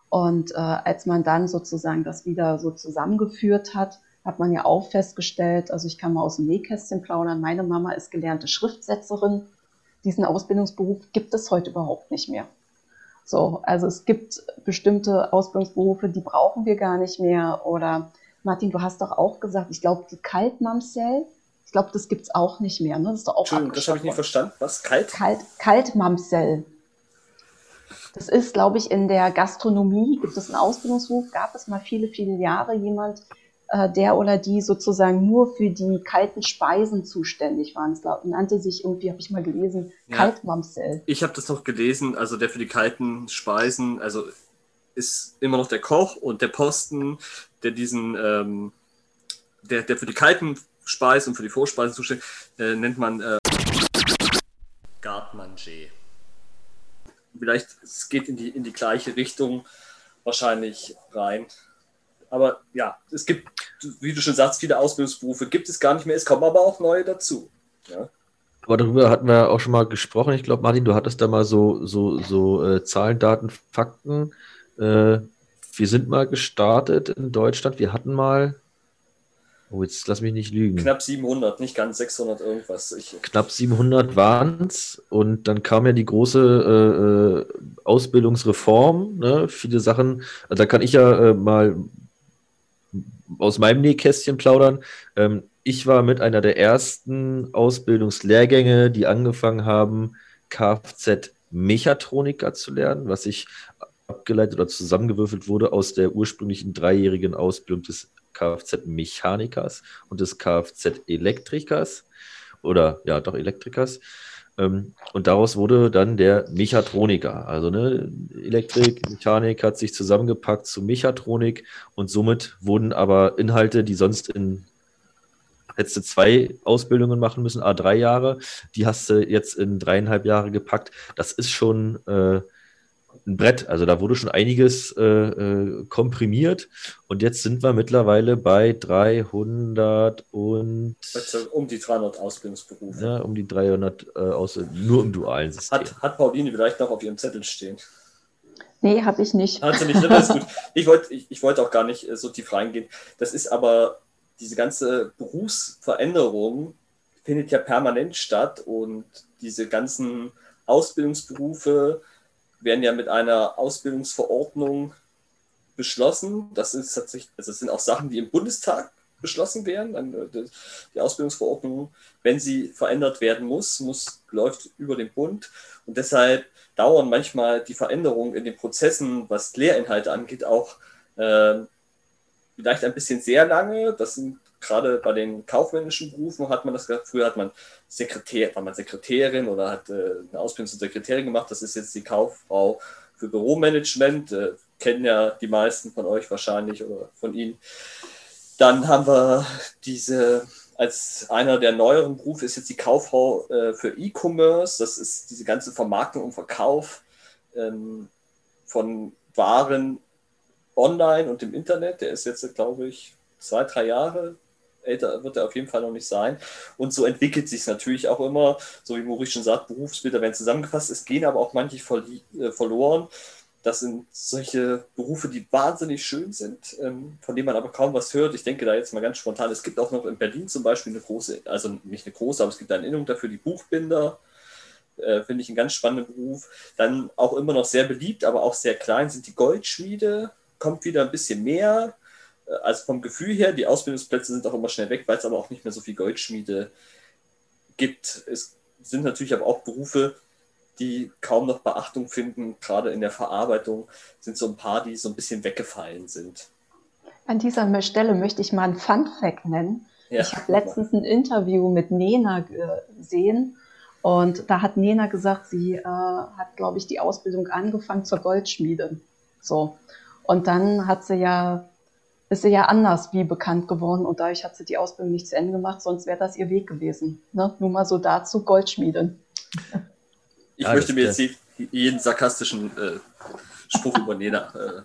Und äh, als man dann sozusagen das wieder so zusammengeführt hat, hat man ja auch festgestellt, also ich kann mal aus dem Nähkästchen plaudern, meine Mama ist gelernte Schriftsetzerin. Diesen Ausbildungsberuf gibt es heute überhaupt nicht mehr. So, also es gibt bestimmte Ausbildungsberufe, die brauchen wir gar nicht mehr. Oder Martin, du hast doch auch gesagt, ich glaube, die Kaltmamsell, ich glaube, das gibt es auch nicht mehr. Ne? Das ist doch auch Entschuldigung, das habe ich nicht verstanden. Was? Kalt? Kalt Kaltmamsell. Das ist, glaube ich, in der Gastronomie gibt es einen Ausbildungsberuf, gab es mal viele, viele Jahre jemand, der oder die sozusagen nur für die kalten Speisen zuständig waren. Es nannte sich irgendwie, habe ich mal gelesen, ja. Kaltmamsell. Ich habe das noch gelesen, also der für die kalten Speisen, also ist immer noch der Koch und der Posten, der diesen, ähm, der, der für die kalten Speisen und für die Vorspeisen zuständig äh, nennt man äh, Gartmanger. Vielleicht, es geht in die, in die gleiche Richtung wahrscheinlich rein. Aber ja, es gibt, wie du schon sagst, viele Ausbildungsberufe gibt es gar nicht mehr. Es kommen aber auch neue dazu. Ja. Aber darüber hatten wir auch schon mal gesprochen. Ich glaube, Martin, du hattest da mal so, so, so äh, Zahlen, Daten, Fakten. Äh, wir sind mal gestartet in Deutschland. Wir hatten mal, oh, jetzt lass mich nicht lügen. Knapp 700, nicht ganz 600 irgendwas. Ich, Knapp 700 waren es. Und dann kam ja die große äh, äh, Ausbildungsreform. Ne? Viele Sachen, also da kann ich ja äh, mal aus meinem Nähkästchen plaudern. Ähm, ich war mit einer der ersten Ausbildungslehrgänge, die angefangen haben, Kfz-Mechatroniker zu lernen, was ich abgeleitet oder zusammengewürfelt wurde aus der ursprünglichen dreijährigen Ausbildung des Kfz-Mechanikers und des Kfz-Elektrikers oder ja, doch Elektrikers. Ähm, und daraus wurde dann der Mechatroniker. Also ne, Elektrik, Mechanik hat sich zusammengepackt zu Mechatronik und somit wurden aber Inhalte, die sonst in du zwei Ausbildungen machen müssen, a drei Jahre, die hast du jetzt in dreieinhalb Jahre gepackt. Das ist schon äh, ein Brett. Also da wurde schon einiges äh, äh, komprimiert und jetzt sind wir mittlerweile bei 300 und um die 300 Ausbildungsberufe. Ja, um die 300 äh, aus, nur im dualen System. Hat, hat Pauline vielleicht noch auf ihrem Zettel stehen? Nee, habe ich nicht. Hat sie nicht, das ist gut. Ich wollte ich, ich wollt auch gar nicht äh, so tief reingehen. Das ist aber, diese ganze Berufsveränderung findet ja permanent statt und diese ganzen Ausbildungsberufe, werden ja mit einer Ausbildungsverordnung beschlossen. Das ist tatsächlich, also das sind auch Sachen, die im Bundestag beschlossen werden. Äh, die Ausbildungsverordnung, wenn sie verändert werden muss, muss läuft über den Bund. Und deshalb dauern manchmal die Veränderungen in den Prozessen, was Lehrinhalte angeht, auch äh, vielleicht ein bisschen sehr lange. Das sind gerade bei den kaufmännischen Berufen hat man das gehabt. Früher hat man Sekretär, war man Sekretärin oder hat äh, eine Ausbildung zur Sekretärin gemacht. Das ist jetzt die Kauffrau für Büromanagement. Äh, kennen ja die meisten von euch wahrscheinlich oder von Ihnen. Dann haben wir diese, als einer der neueren Berufe ist jetzt die Kauffrau äh, für E-Commerce. Das ist diese ganze Vermarktung und Verkauf ähm, von Waren online und im Internet. Der ist jetzt, glaube ich, zwei, drei Jahre älter wird er auf jeden Fall noch nicht sein. Und so entwickelt sich es natürlich auch immer, so wie Maurice schon sagt, Berufsbilder werden zusammengefasst. Es gehen aber auch manche äh, verloren. Das sind solche Berufe, die wahnsinnig schön sind, ähm, von denen man aber kaum was hört. Ich denke da jetzt mal ganz spontan. Es gibt auch noch in Berlin zum Beispiel eine große, also nicht eine große, aber es gibt eine Erinnerung dafür, die Buchbinder. Äh, Finde ich einen ganz spannenden Beruf. Dann auch immer noch sehr beliebt, aber auch sehr klein sind die Goldschmiede. Kommt wieder ein bisschen mehr also vom Gefühl her, die Ausbildungsplätze sind auch immer schnell weg, weil es aber auch nicht mehr so viel Goldschmiede gibt. Es sind natürlich aber auch Berufe, die kaum noch Beachtung finden. Gerade in der Verarbeitung sind so ein paar, die so ein bisschen weggefallen sind. An dieser Stelle möchte ich mal ein Fun Fact nennen. Ja, ich habe letztens ein Interview mit Nena gesehen und da hat Nena gesagt, sie äh, hat, glaube ich, die Ausbildung angefangen zur Goldschmiede. So. Und dann hat sie ja ist sie ja anders wie bekannt geworden und dadurch hat sie die Ausbildung nicht zu Ende gemacht, sonst wäre das ihr Weg gewesen. Ne? Nur mal so dazu, Goldschmieden. Ich ja, möchte mir jetzt jeden sarkastischen äh, Spruch über Nena äh,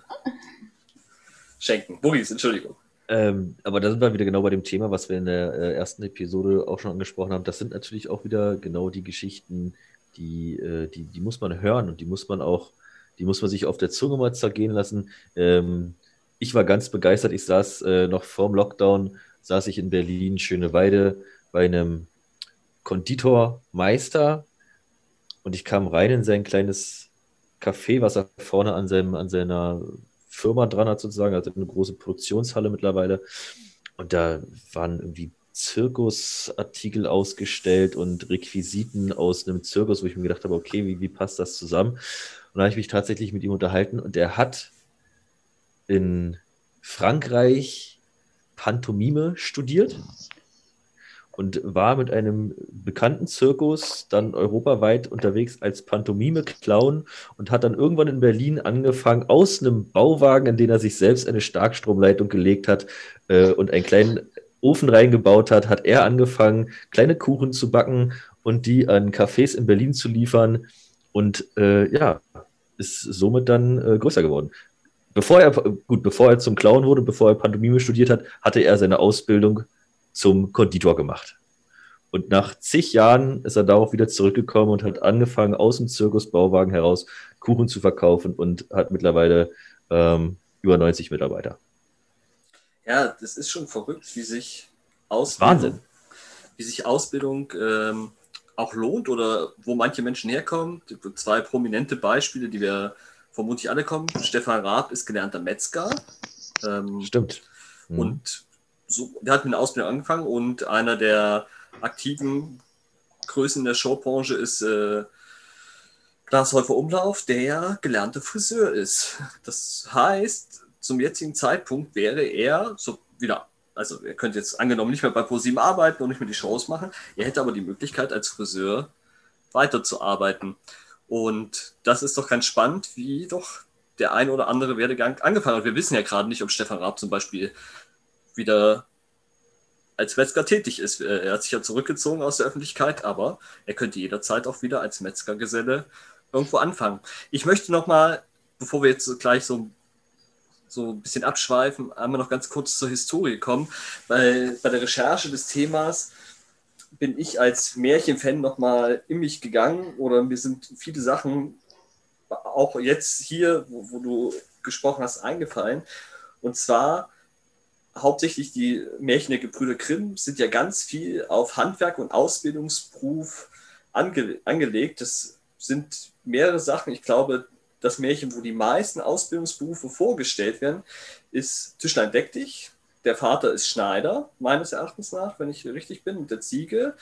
schenken. Buggies, Entschuldigung. Ähm, aber da sind wir wieder genau bei dem Thema, was wir in der äh, ersten Episode auch schon angesprochen haben. Das sind natürlich auch wieder genau die Geschichten, die, äh, die, die muss man hören und die muss man auch, die muss man sich auf der Zunge mal zergehen lassen. Ähm, ich war ganz begeistert. Ich saß äh, noch vorm Lockdown, saß ich in Berlin, Schöne Weide, bei einem Konditormeister und ich kam rein in sein kleines Café, was er vorne an, seinem, an seiner Firma dran hat, sozusagen, also eine große Produktionshalle mittlerweile. Und da waren irgendwie Zirkusartikel ausgestellt und Requisiten aus einem Zirkus, wo ich mir gedacht habe, okay, wie, wie passt das zusammen? Und da habe ich mich tatsächlich mit ihm unterhalten und er hat in Frankreich Pantomime studiert und war mit einem bekannten Zirkus dann europaweit unterwegs als Pantomime-Clown und hat dann irgendwann in Berlin angefangen, aus einem Bauwagen, in den er sich selbst eine Starkstromleitung gelegt hat äh, und einen kleinen Ofen reingebaut hat, hat er angefangen, kleine Kuchen zu backen und die an Cafés in Berlin zu liefern und äh, ja, ist somit dann äh, größer geworden bevor er, gut, bevor er zum Clown wurde, bevor er Pantomime studiert hat, hatte er seine Ausbildung zum Konditor gemacht. Und nach zig Jahren ist er darauf wieder zurückgekommen und hat angefangen, aus dem Zirkusbauwagen heraus Kuchen zu verkaufen und hat mittlerweile ähm, über 90 Mitarbeiter. Ja, das ist schon verrückt, wie sich Ausbildung, Wahnsinn. Wie sich Ausbildung ähm, auch lohnt oder wo manche Menschen herkommen. Zwei prominente Beispiele, die wir vermutlich alle kommen. Stefan Raab ist gelernter Metzger. Ähm, Stimmt. Mhm. Und so, der hat mit einer Ausbildung angefangen und einer der aktiven Größen in der Showbranche ist äh, Klaas Häufer Umlauf, der gelernter Friseur ist. Das heißt, zum jetzigen Zeitpunkt wäre er so wieder, also er könnte jetzt angenommen nicht mehr bei ProSieben arbeiten und nicht mehr die Shows machen. Er hätte aber die Möglichkeit, als Friseur weiterzuarbeiten. Und das ist doch ganz spannend, wie doch der ein oder andere Werdegang angefangen hat. Wir wissen ja gerade nicht, ob Stefan Raab zum Beispiel wieder als Metzger tätig ist. Er hat sich ja zurückgezogen aus der Öffentlichkeit, aber er könnte jederzeit auch wieder als Metzgergeselle irgendwo anfangen. Ich möchte noch mal, bevor wir jetzt gleich so, so ein bisschen abschweifen, einmal noch ganz kurz zur Historie kommen. Weil bei der Recherche des Themas bin ich als Märchenfan noch mal in mich gegangen oder mir sind viele Sachen auch jetzt hier, wo, wo du gesprochen hast, eingefallen. Und zwar hauptsächlich die Märchen der Gebrüder Grimm sind ja ganz viel auf Handwerk und Ausbildungsberuf ange angelegt. Das sind mehrere Sachen. Ich glaube, das Märchen, wo die meisten Ausbildungsberufe vorgestellt werden, ist Tischlein deck dich. Der Vater ist Schneider, meines Erachtens nach, wenn ich richtig bin, mit der Ziege.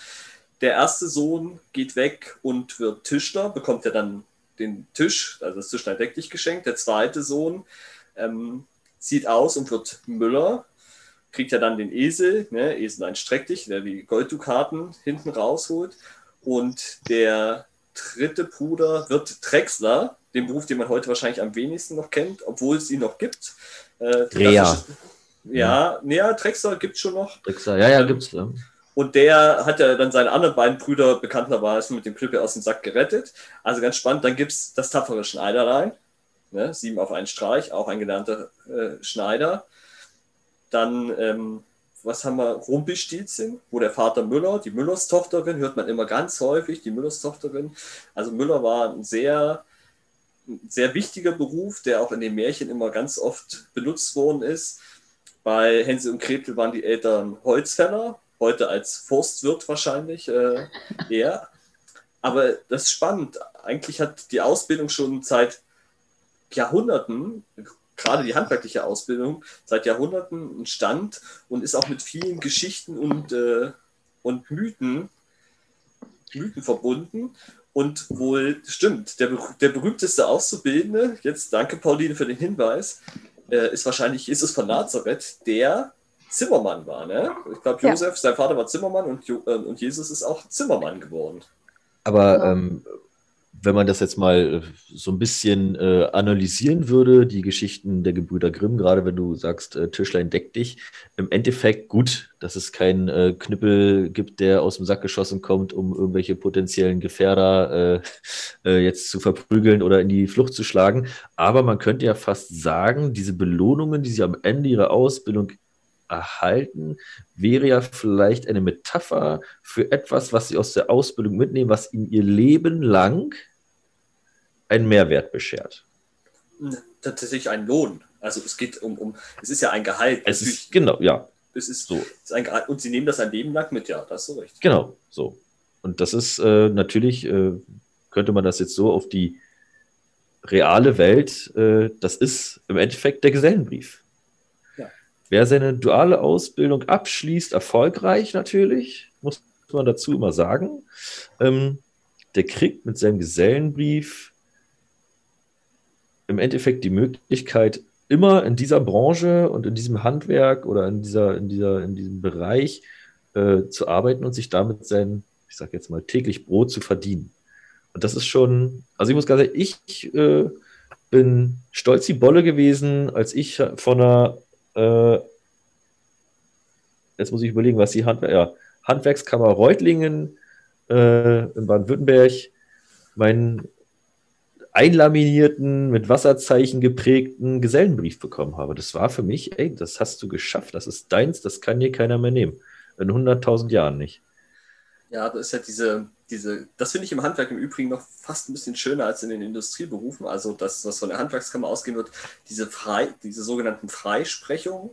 Der erste Sohn geht weg und wird Tischler, bekommt er dann den Tisch, also das Tischlein deck dich geschenkt. Der zweite Sohn ähm, zieht aus und wird Müller, kriegt ja dann den Esel, ne, Esel streck dich, der die Golddukaten hinten rausholt. Und der dritte Bruder wird Drechsler, den Beruf, den man heute wahrscheinlich am wenigsten noch kennt, obwohl es ihn noch gibt. Äh, ja. Ja, ja, Drechsler gibt es schon noch. Drechsler, ja, ja, gibt es. Ja. Und der hat ja dann seine anderen beiden Brüder bekannterweise mit dem Knüppel aus dem Sack gerettet. Also ganz spannend. Dann gibt es das tapfere Schneiderlein. Ne? Sieben auf einen Streich, auch ein gelernter äh, Schneider. Dann ähm, was haben wir, Rumpelstilzchen, wo der Vater Müller, die Müllers-Tochterin, hört man immer ganz häufig, die Müllers-Tochterin. Also Müller war ein sehr, ein sehr wichtiger Beruf, der auch in den Märchen immer ganz oft benutzt worden ist. Bei Hänsel und Gretel waren die Eltern Holzfäller, heute als Forstwirt wahrscheinlich äh, eher. Aber das ist spannend. Eigentlich hat die Ausbildung schon seit Jahrhunderten gerade die handwerkliche Ausbildung seit Jahrhunderten ein Stand und ist auch mit vielen Geschichten und, äh, und Mythen, Mythen verbunden. Und wohl, stimmt, der, der berühmteste Auszubildende, jetzt danke Pauline für den Hinweis, äh, ist wahrscheinlich Jesus von Nazareth, der Zimmermann war. Ne? Ich glaube, Josef, ja. sein Vater war Zimmermann und, äh, und Jesus ist auch Zimmermann geworden. Aber genau. ähm, wenn man das jetzt mal äh, so ein bisschen äh, analysieren würde, die Geschichten der Gebrüder Grimm, gerade wenn du sagst, äh, Tischlein deck dich, im Endeffekt gut, dass es keinen äh, Knüppel gibt, der aus dem Sack geschossen kommt, um irgendwelche potenziellen Gefährder äh, äh, jetzt zu verprügeln oder in die Flucht zu schlagen. Aber man könnte ja fast sagen, diese Belohnungen, die sie am Ende ihrer Ausbildung erhalten, wäre ja vielleicht eine Metapher für etwas, was sie aus der Ausbildung mitnehmen, was ihnen ihr Leben lang einen Mehrwert beschert. Tatsächlich ein Lohn. Also es geht um, um es ist ja ein Gehalt. Es ist, genau, ja. Es ist so. Es ist ein Gehalt, und sie nehmen das ein Leben lang mit, ja, das ist so recht. Genau, so. Und das ist äh, natürlich, äh, könnte man das jetzt so auf die reale Welt, äh, das ist im Endeffekt der Gesellenbrief. Ja. Wer seine duale Ausbildung abschließt, erfolgreich natürlich, muss man dazu immer sagen, ähm, der kriegt mit seinem Gesellenbrief im Endeffekt die Möglichkeit, immer in dieser Branche und in diesem Handwerk oder in, dieser, in, dieser, in diesem Bereich äh, zu arbeiten und sich damit sein, ich sage jetzt mal, täglich Brot zu verdienen. Und das ist schon, also ich muss ganz sagen, ich äh, bin stolz die Bolle gewesen, als ich von einer, äh, jetzt muss ich überlegen, was die Handwer ja, Handwerkskammer Reutlingen äh, in Baden-Württemberg mein einlaminierten, mit Wasserzeichen geprägten Gesellenbrief bekommen habe. Das war für mich, ey, das hast du geschafft, das ist deins, das kann dir keiner mehr nehmen. In 100.000 Jahren nicht. Ja, das ist ja diese, diese, das finde ich im Handwerk im Übrigen noch fast ein bisschen schöner als in den Industrieberufen. Also das, was von der Handwerkskammer ausgehen wird, diese frei, diese sogenannten Freisprechungen,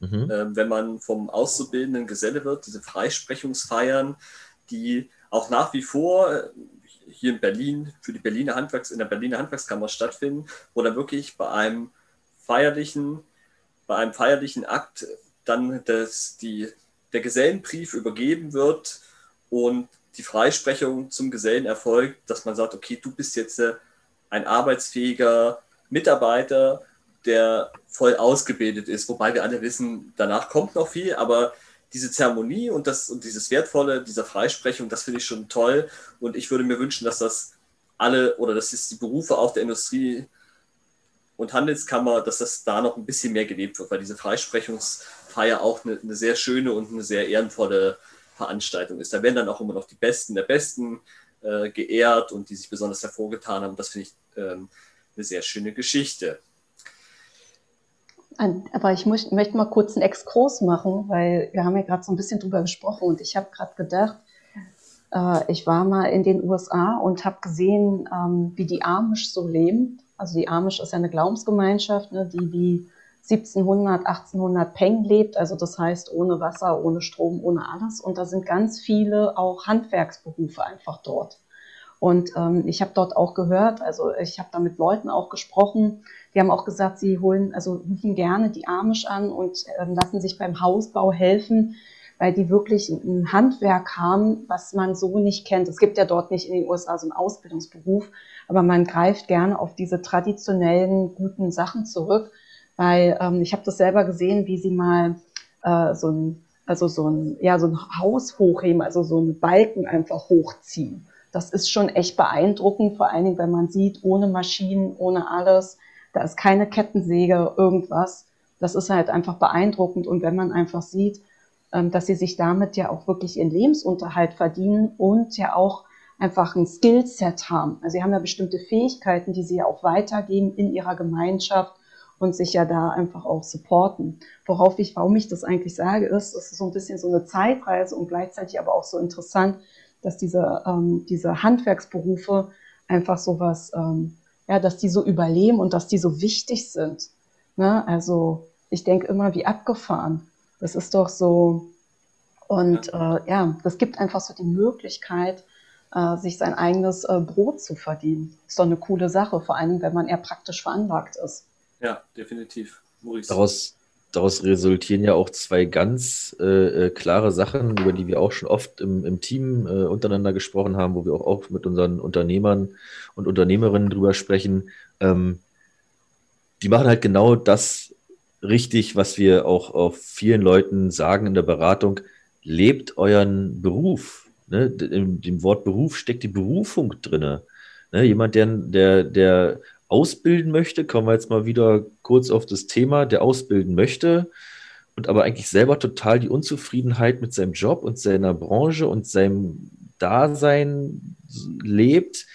mhm. äh, wenn man vom Auszubildenden Geselle wird, diese Freisprechungsfeiern, die auch nach wie vor hier in Berlin für die Berliner Handwerks, in der Berliner Handwerkskammer stattfinden, wo dann wirklich bei einem feierlichen, bei einem feierlichen Akt dann das, die, der Gesellenbrief übergeben wird und die Freisprechung zum Gesellen erfolgt, dass man sagt, okay, du bist jetzt äh, ein arbeitsfähiger Mitarbeiter, der voll ausgebildet ist, wobei wir alle wissen, danach kommt noch viel, aber diese Zeremonie und, das, und dieses Wertvolle dieser Freisprechung, das finde ich schon toll und ich würde mir wünschen, dass das alle oder dass es die Berufe auch der Industrie und Handelskammer, dass das da noch ein bisschen mehr gelebt wird, weil diese Freisprechungsfeier auch eine, eine sehr schöne und eine sehr ehrenvolle Veranstaltung ist. Da werden dann auch immer noch die Besten der Besten äh, geehrt und die sich besonders hervorgetan haben. Das finde ich ähm, eine sehr schöne Geschichte. Aber ich möchte mal kurz einen Exkurs machen, weil wir haben ja gerade so ein bisschen drüber gesprochen und ich habe gerade gedacht, äh, ich war mal in den USA und habe gesehen, ähm, wie die Amish so leben. Also die Amish ist ja eine Glaubensgemeinschaft, ne, die wie 1700, 1800 Peng lebt, also das heißt ohne Wasser, ohne Strom, ohne alles. Und da sind ganz viele auch Handwerksberufe einfach dort. Und ähm, ich habe dort auch gehört, also ich habe da mit Leuten auch gesprochen, die haben auch gesagt, sie holen, also rufen gerne die Amish an und ähm, lassen sich beim Hausbau helfen, weil die wirklich ein Handwerk haben, was man so nicht kennt. Es gibt ja dort nicht in den USA so einen Ausbildungsberuf, aber man greift gerne auf diese traditionellen guten Sachen zurück weil ähm, ich habe das selber gesehen, wie sie mal äh, so ein, also so ein, ja, so ein Haus hochheben, also so einen Balken einfach hochziehen. Das ist schon echt beeindruckend, vor allen Dingen, wenn man sieht, ohne Maschinen, ohne alles, da ist keine Kettensäge, irgendwas. Das ist halt einfach beeindruckend. Und wenn man einfach sieht, ähm, dass sie sich damit ja auch wirklich ihren Lebensunterhalt verdienen und ja auch einfach ein Skillset haben. Also sie haben ja bestimmte Fähigkeiten, die sie ja auch weitergeben in ihrer Gemeinschaft und sich ja da einfach auch supporten. Worauf ich, warum ich das eigentlich sage, ist, es ist so ein bisschen so eine Zeitreise und gleichzeitig aber auch so interessant, dass diese, ähm, diese Handwerksberufe einfach sowas, ähm, ja, dass die so überleben und dass die so wichtig sind. Ne? Also ich denke immer, wie abgefahren. Das ist doch so, und äh, ja, das gibt einfach so die Möglichkeit, äh, sich sein eigenes äh, Brot zu verdienen. Ist doch eine coole Sache, vor allem wenn man eher praktisch veranlagt ist. Ja, definitiv. Maurice. Daraus, daraus resultieren ja auch zwei ganz äh, äh, klare Sachen, über die wir auch schon oft im, im Team äh, untereinander gesprochen haben, wo wir auch, auch mit unseren Unternehmern und Unternehmerinnen drüber sprechen. Ähm, die machen halt genau das richtig, was wir auch auf vielen Leuten sagen in der Beratung. Lebt euren Beruf. Ne? Dem Wort Beruf steckt die Berufung drin. Ne? Jemand, der, der, der ausbilden möchte, kommen wir jetzt mal wieder kurz auf das Thema, der ausbilden möchte und aber eigentlich selber total die Unzufriedenheit mit seinem Job und seiner Branche und seinem Dasein lebt,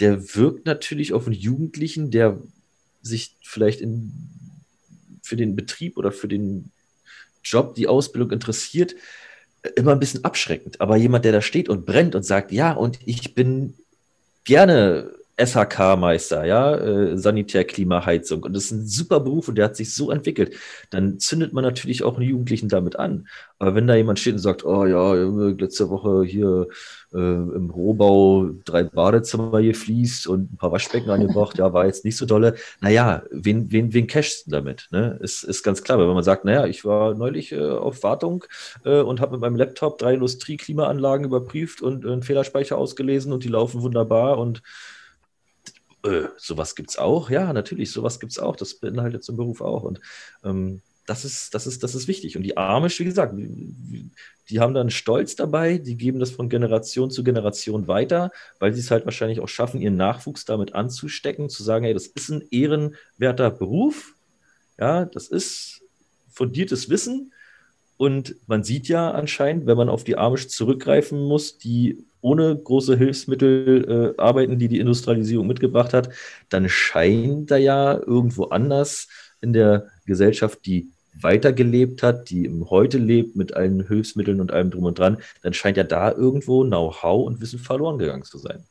der wirkt natürlich auf einen Jugendlichen, der sich vielleicht in, für den Betrieb oder für den Job, die Ausbildung interessiert, immer ein bisschen abschreckend. Aber jemand, der da steht und brennt und sagt, ja, und ich bin gerne SHK-Meister, ja, äh, Sanitär, Klimaheizung. Und das ist ein super Beruf und der hat sich so entwickelt. Dann zündet man natürlich auch einen Jugendlichen damit an. Aber wenn da jemand steht und sagt, oh ja, letzte Woche hier äh, im Rohbau drei Badezimmer gefließt und ein paar Waschbecken angebracht, ja, war jetzt nicht so dolle. Naja, wen, wen, wen cashst du damit? Ne? Ist, ist ganz klar, wenn man sagt, naja, ich war neulich äh, auf Wartung äh, und habe mit meinem Laptop drei Industrie-Klimaanlagen überprüft und einen Fehlerspeicher ausgelesen und die laufen wunderbar und äh, sowas gibt es auch. Ja, natürlich, sowas gibt es auch. Das beinhaltet so ein Beruf auch. Und ähm, das ist, das, ist, das ist wichtig. Und die Amish, wie gesagt, die haben dann Stolz dabei, die geben das von Generation zu Generation weiter, weil sie es halt wahrscheinlich auch schaffen, ihren Nachwuchs damit anzustecken, zu sagen, hey, das ist ein ehrenwerter Beruf. Ja, das ist fundiertes Wissen. Und man sieht ja anscheinend, wenn man auf die Amish zurückgreifen muss, die ohne große Hilfsmittel äh, arbeiten, die die Industrialisierung mitgebracht hat, dann scheint da ja irgendwo anders in der Gesellschaft die weitergelebt hat, die im Heute lebt mit allen Hilfsmitteln und allem drum und dran, dann scheint ja da irgendwo Know-how und Wissen verloren gegangen zu sein.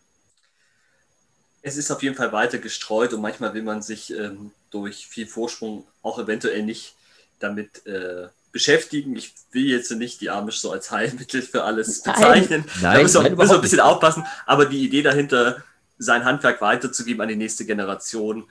Es ist auf jeden Fall weiter gestreut und manchmal will man sich ähm, durch viel Vorsprung auch eventuell nicht damit äh, beschäftigen. Ich will jetzt nicht die Amish so als Heilmittel für alles bezeichnen. Nein, da müssen wir, nein, müssen wir ein bisschen aufpassen. Aber die Idee dahinter, sein Handwerk weiterzugeben an die nächste Generation,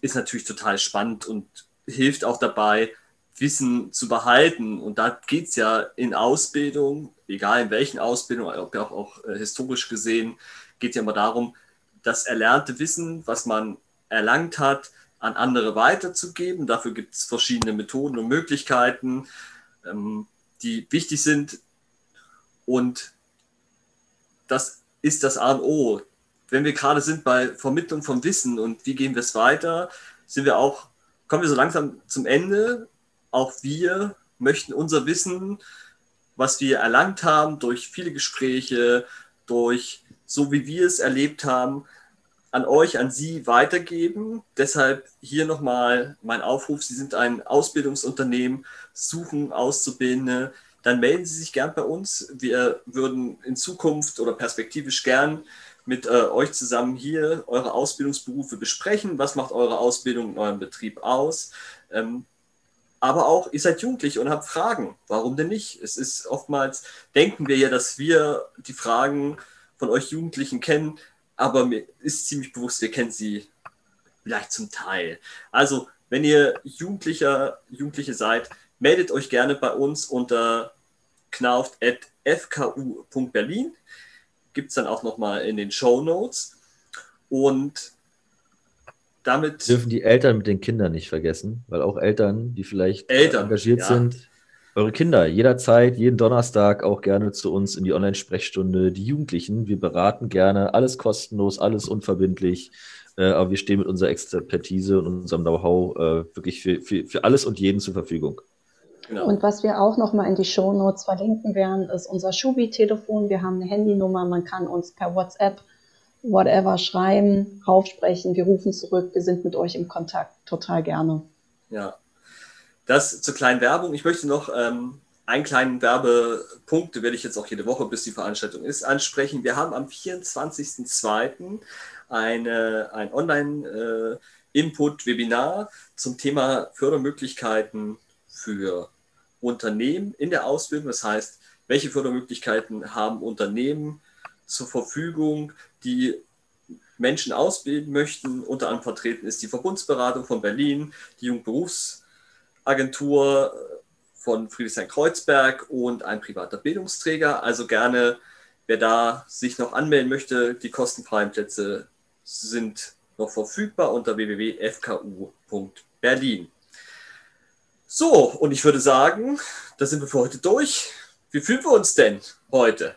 ist natürlich total spannend und hilft auch dabei, Wissen zu behalten. Und da geht es ja in Ausbildung, egal in welchen Ausbildung, auch, auch äh, historisch gesehen, geht ja immer darum, das erlernte Wissen, was man erlangt hat, an andere weiterzugeben. Dafür gibt es verschiedene Methoden und Möglichkeiten, ähm, die wichtig sind. Und das ist das A und O. Wenn wir gerade sind bei Vermittlung von Wissen und wie gehen wir es weiter, sind wir auch, kommen wir so langsam zum Ende. Auch wir möchten unser Wissen, was wir erlangt haben durch viele Gespräche, durch so wie wir es erlebt haben, an euch, an Sie weitergeben. Deshalb hier nochmal mein Aufruf. Sie sind ein Ausbildungsunternehmen, suchen Auszubildende. Dann melden Sie sich gern bei uns. Wir würden in Zukunft oder perspektivisch gern mit äh, euch zusammen hier eure Ausbildungsberufe besprechen. Was macht eure Ausbildung in eurem Betrieb aus? Ähm, aber auch, ihr seid jugendlich und habt Fragen. Warum denn nicht? Es ist oftmals, denken wir ja, dass wir die Fragen von euch Jugendlichen kennen, aber mir ist ziemlich bewusst, wir kennen sie vielleicht zum Teil. Also, wenn ihr Jugendlicher, Jugendliche seid, meldet euch gerne bei uns unter knauft.fku.berlin. Gibt es dann auch nochmal in den Show Notes. Und damit. Dürfen die Eltern mit den Kindern nicht vergessen, weil auch Eltern, die vielleicht Eltern, engagiert ja. sind, eure Kinder jederzeit, jeden Donnerstag auch gerne zu uns in die Online-Sprechstunde. Die Jugendlichen, wir beraten gerne, alles kostenlos, alles unverbindlich. Äh, aber wir stehen mit unserer Expertise und unserem Know-how äh, wirklich für, für, für alles und jeden zur Verfügung. Genau. Und was wir auch nochmal in die Show Notes verlinken werden, ist unser Schubi-Telefon. Wir haben eine Handynummer, man kann uns per WhatsApp, whatever schreiben, raufsprechen, wir rufen zurück, wir sind mit euch im Kontakt, total gerne. Ja, das zur kleinen Werbung. Ich möchte noch ähm, einen kleinen Werbepunkt, den werde ich jetzt auch jede Woche, bis die Veranstaltung ist, ansprechen. Wir haben am 24.02. Eine, ein Online-Input-Webinar zum Thema Fördermöglichkeiten für Unternehmen in der Ausbildung. Das heißt, welche Fördermöglichkeiten haben Unternehmen zur Verfügung, die Menschen ausbilden möchten. Unter anderem vertreten ist die Verbundsberatung von Berlin, die Jugendberufs- Agentur von Friedrichshain-Kreuzberg und ein privater Bildungsträger. Also gerne, wer da sich noch anmelden möchte, die kostenfreien Plätze sind noch verfügbar unter www.fku.berlin. So, und ich würde sagen, da sind wir für heute durch. Wie fühlen wir uns denn heute?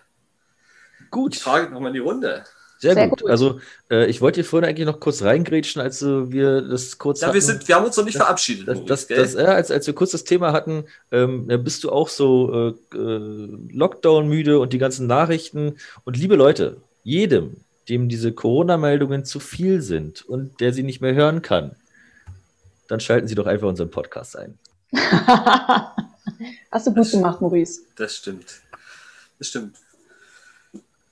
Gut. Ich frage nochmal in die Runde. Sehr, Sehr gut. gut. Also äh, ich wollte hier vorhin eigentlich noch kurz reingrätschen, als äh, wir das kurz ja, hatten. Wir, sind, wir haben uns noch nicht das, verabschiedet. Das, das, das, ja, als, als wir kurz das Thema hatten, ähm, bist du auch so äh, äh, Lockdown-müde und die ganzen Nachrichten. Und liebe Leute, jedem, dem diese Corona-Meldungen zu viel sind und der sie nicht mehr hören kann, dann schalten Sie doch einfach unseren Podcast ein. Hast du gut gemacht, Maurice. Das stimmt. Das stimmt.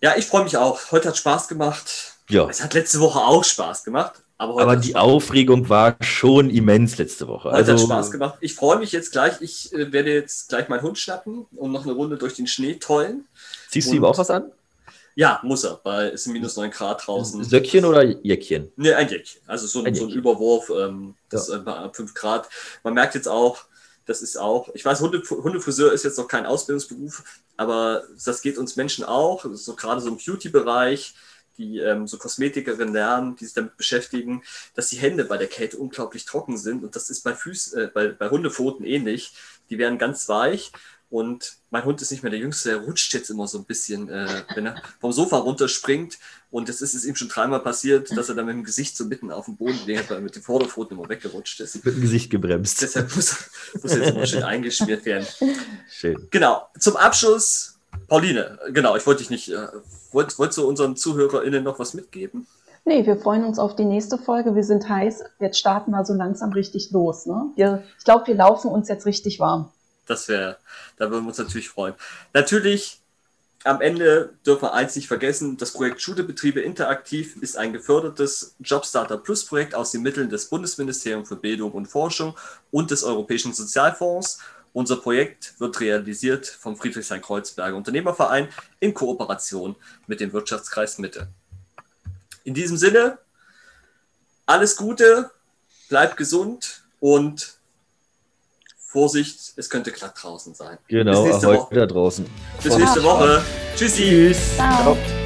Ja, ich freue mich auch. Heute hat Spaß gemacht. Ja. Es hat letzte Woche auch Spaß gemacht. Aber, aber die Aufregung war schon immens letzte Woche. Heute also, hat Spaß gemacht. Ich freue mich jetzt gleich. Ich äh, werde jetzt gleich meinen Hund schnappen und noch eine Runde durch den Schnee tollen. Ziehst du ihm auch was an? Ja, muss er, weil es sind minus 9 Grad draußen. Söckchen oder Jäckchen? Ne, ein Jäckchen. Also so ein, so ein Überwurf, ähm, das ja. ist ab 5 Grad. Man merkt jetzt auch, das ist auch, ich weiß, Hunde, Hundefriseur ist jetzt noch kein Ausbildungsberuf, aber das geht uns Menschen auch, so gerade so im Beauty-Bereich, die ähm, so Kosmetikerinnen lernen, die sich damit beschäftigen, dass die Hände bei der Kälte unglaublich trocken sind und das ist bei, Füß, äh, bei, bei Hundepfoten ähnlich. Die werden ganz weich und mein Hund ist nicht mehr der Jüngste, der rutscht jetzt immer so ein bisschen, äh, wenn er vom Sofa runterspringt. Und das ist es ihm schon dreimal passiert, dass er dann mit dem Gesicht so mitten auf dem Boden liegt, weil er mit den Vorderpfoten immer weggerutscht ist. Mit dem Gesicht gebremst. Deshalb muss, muss er jetzt immer schön eingeschmiert werden. Schön. Genau. Zum Abschluss, Pauline, genau, ich wollte dich nicht, äh, wollt, wolltest du unseren ZuhörerInnen noch was mitgeben? Nee, wir freuen uns auf die nächste Folge. Wir sind heiß. Jetzt starten wir so langsam richtig los. Ne? Wir, ich glaube, wir laufen uns jetzt richtig warm. Das wäre, da würden wir uns natürlich freuen. Natürlich, am Ende dürfen wir eins nicht vergessen, das Projekt Schulbetriebe Interaktiv ist ein gefördertes Jobstarter Plus Projekt aus den Mitteln des Bundesministeriums für Bildung und Forschung und des Europäischen Sozialfonds. Unser Projekt wird realisiert vom Friedrichshain-Kreuzberger Unternehmerverein in Kooperation mit dem Wirtschaftskreis Mitte. In diesem Sinne, alles Gute, bleibt gesund und Vorsicht, es könnte glatt draußen sein. Genau, Bis nächste Woche. da draußen. Bis nächste Woche. Tschüssi. Tschüss. Ciao. Ciao.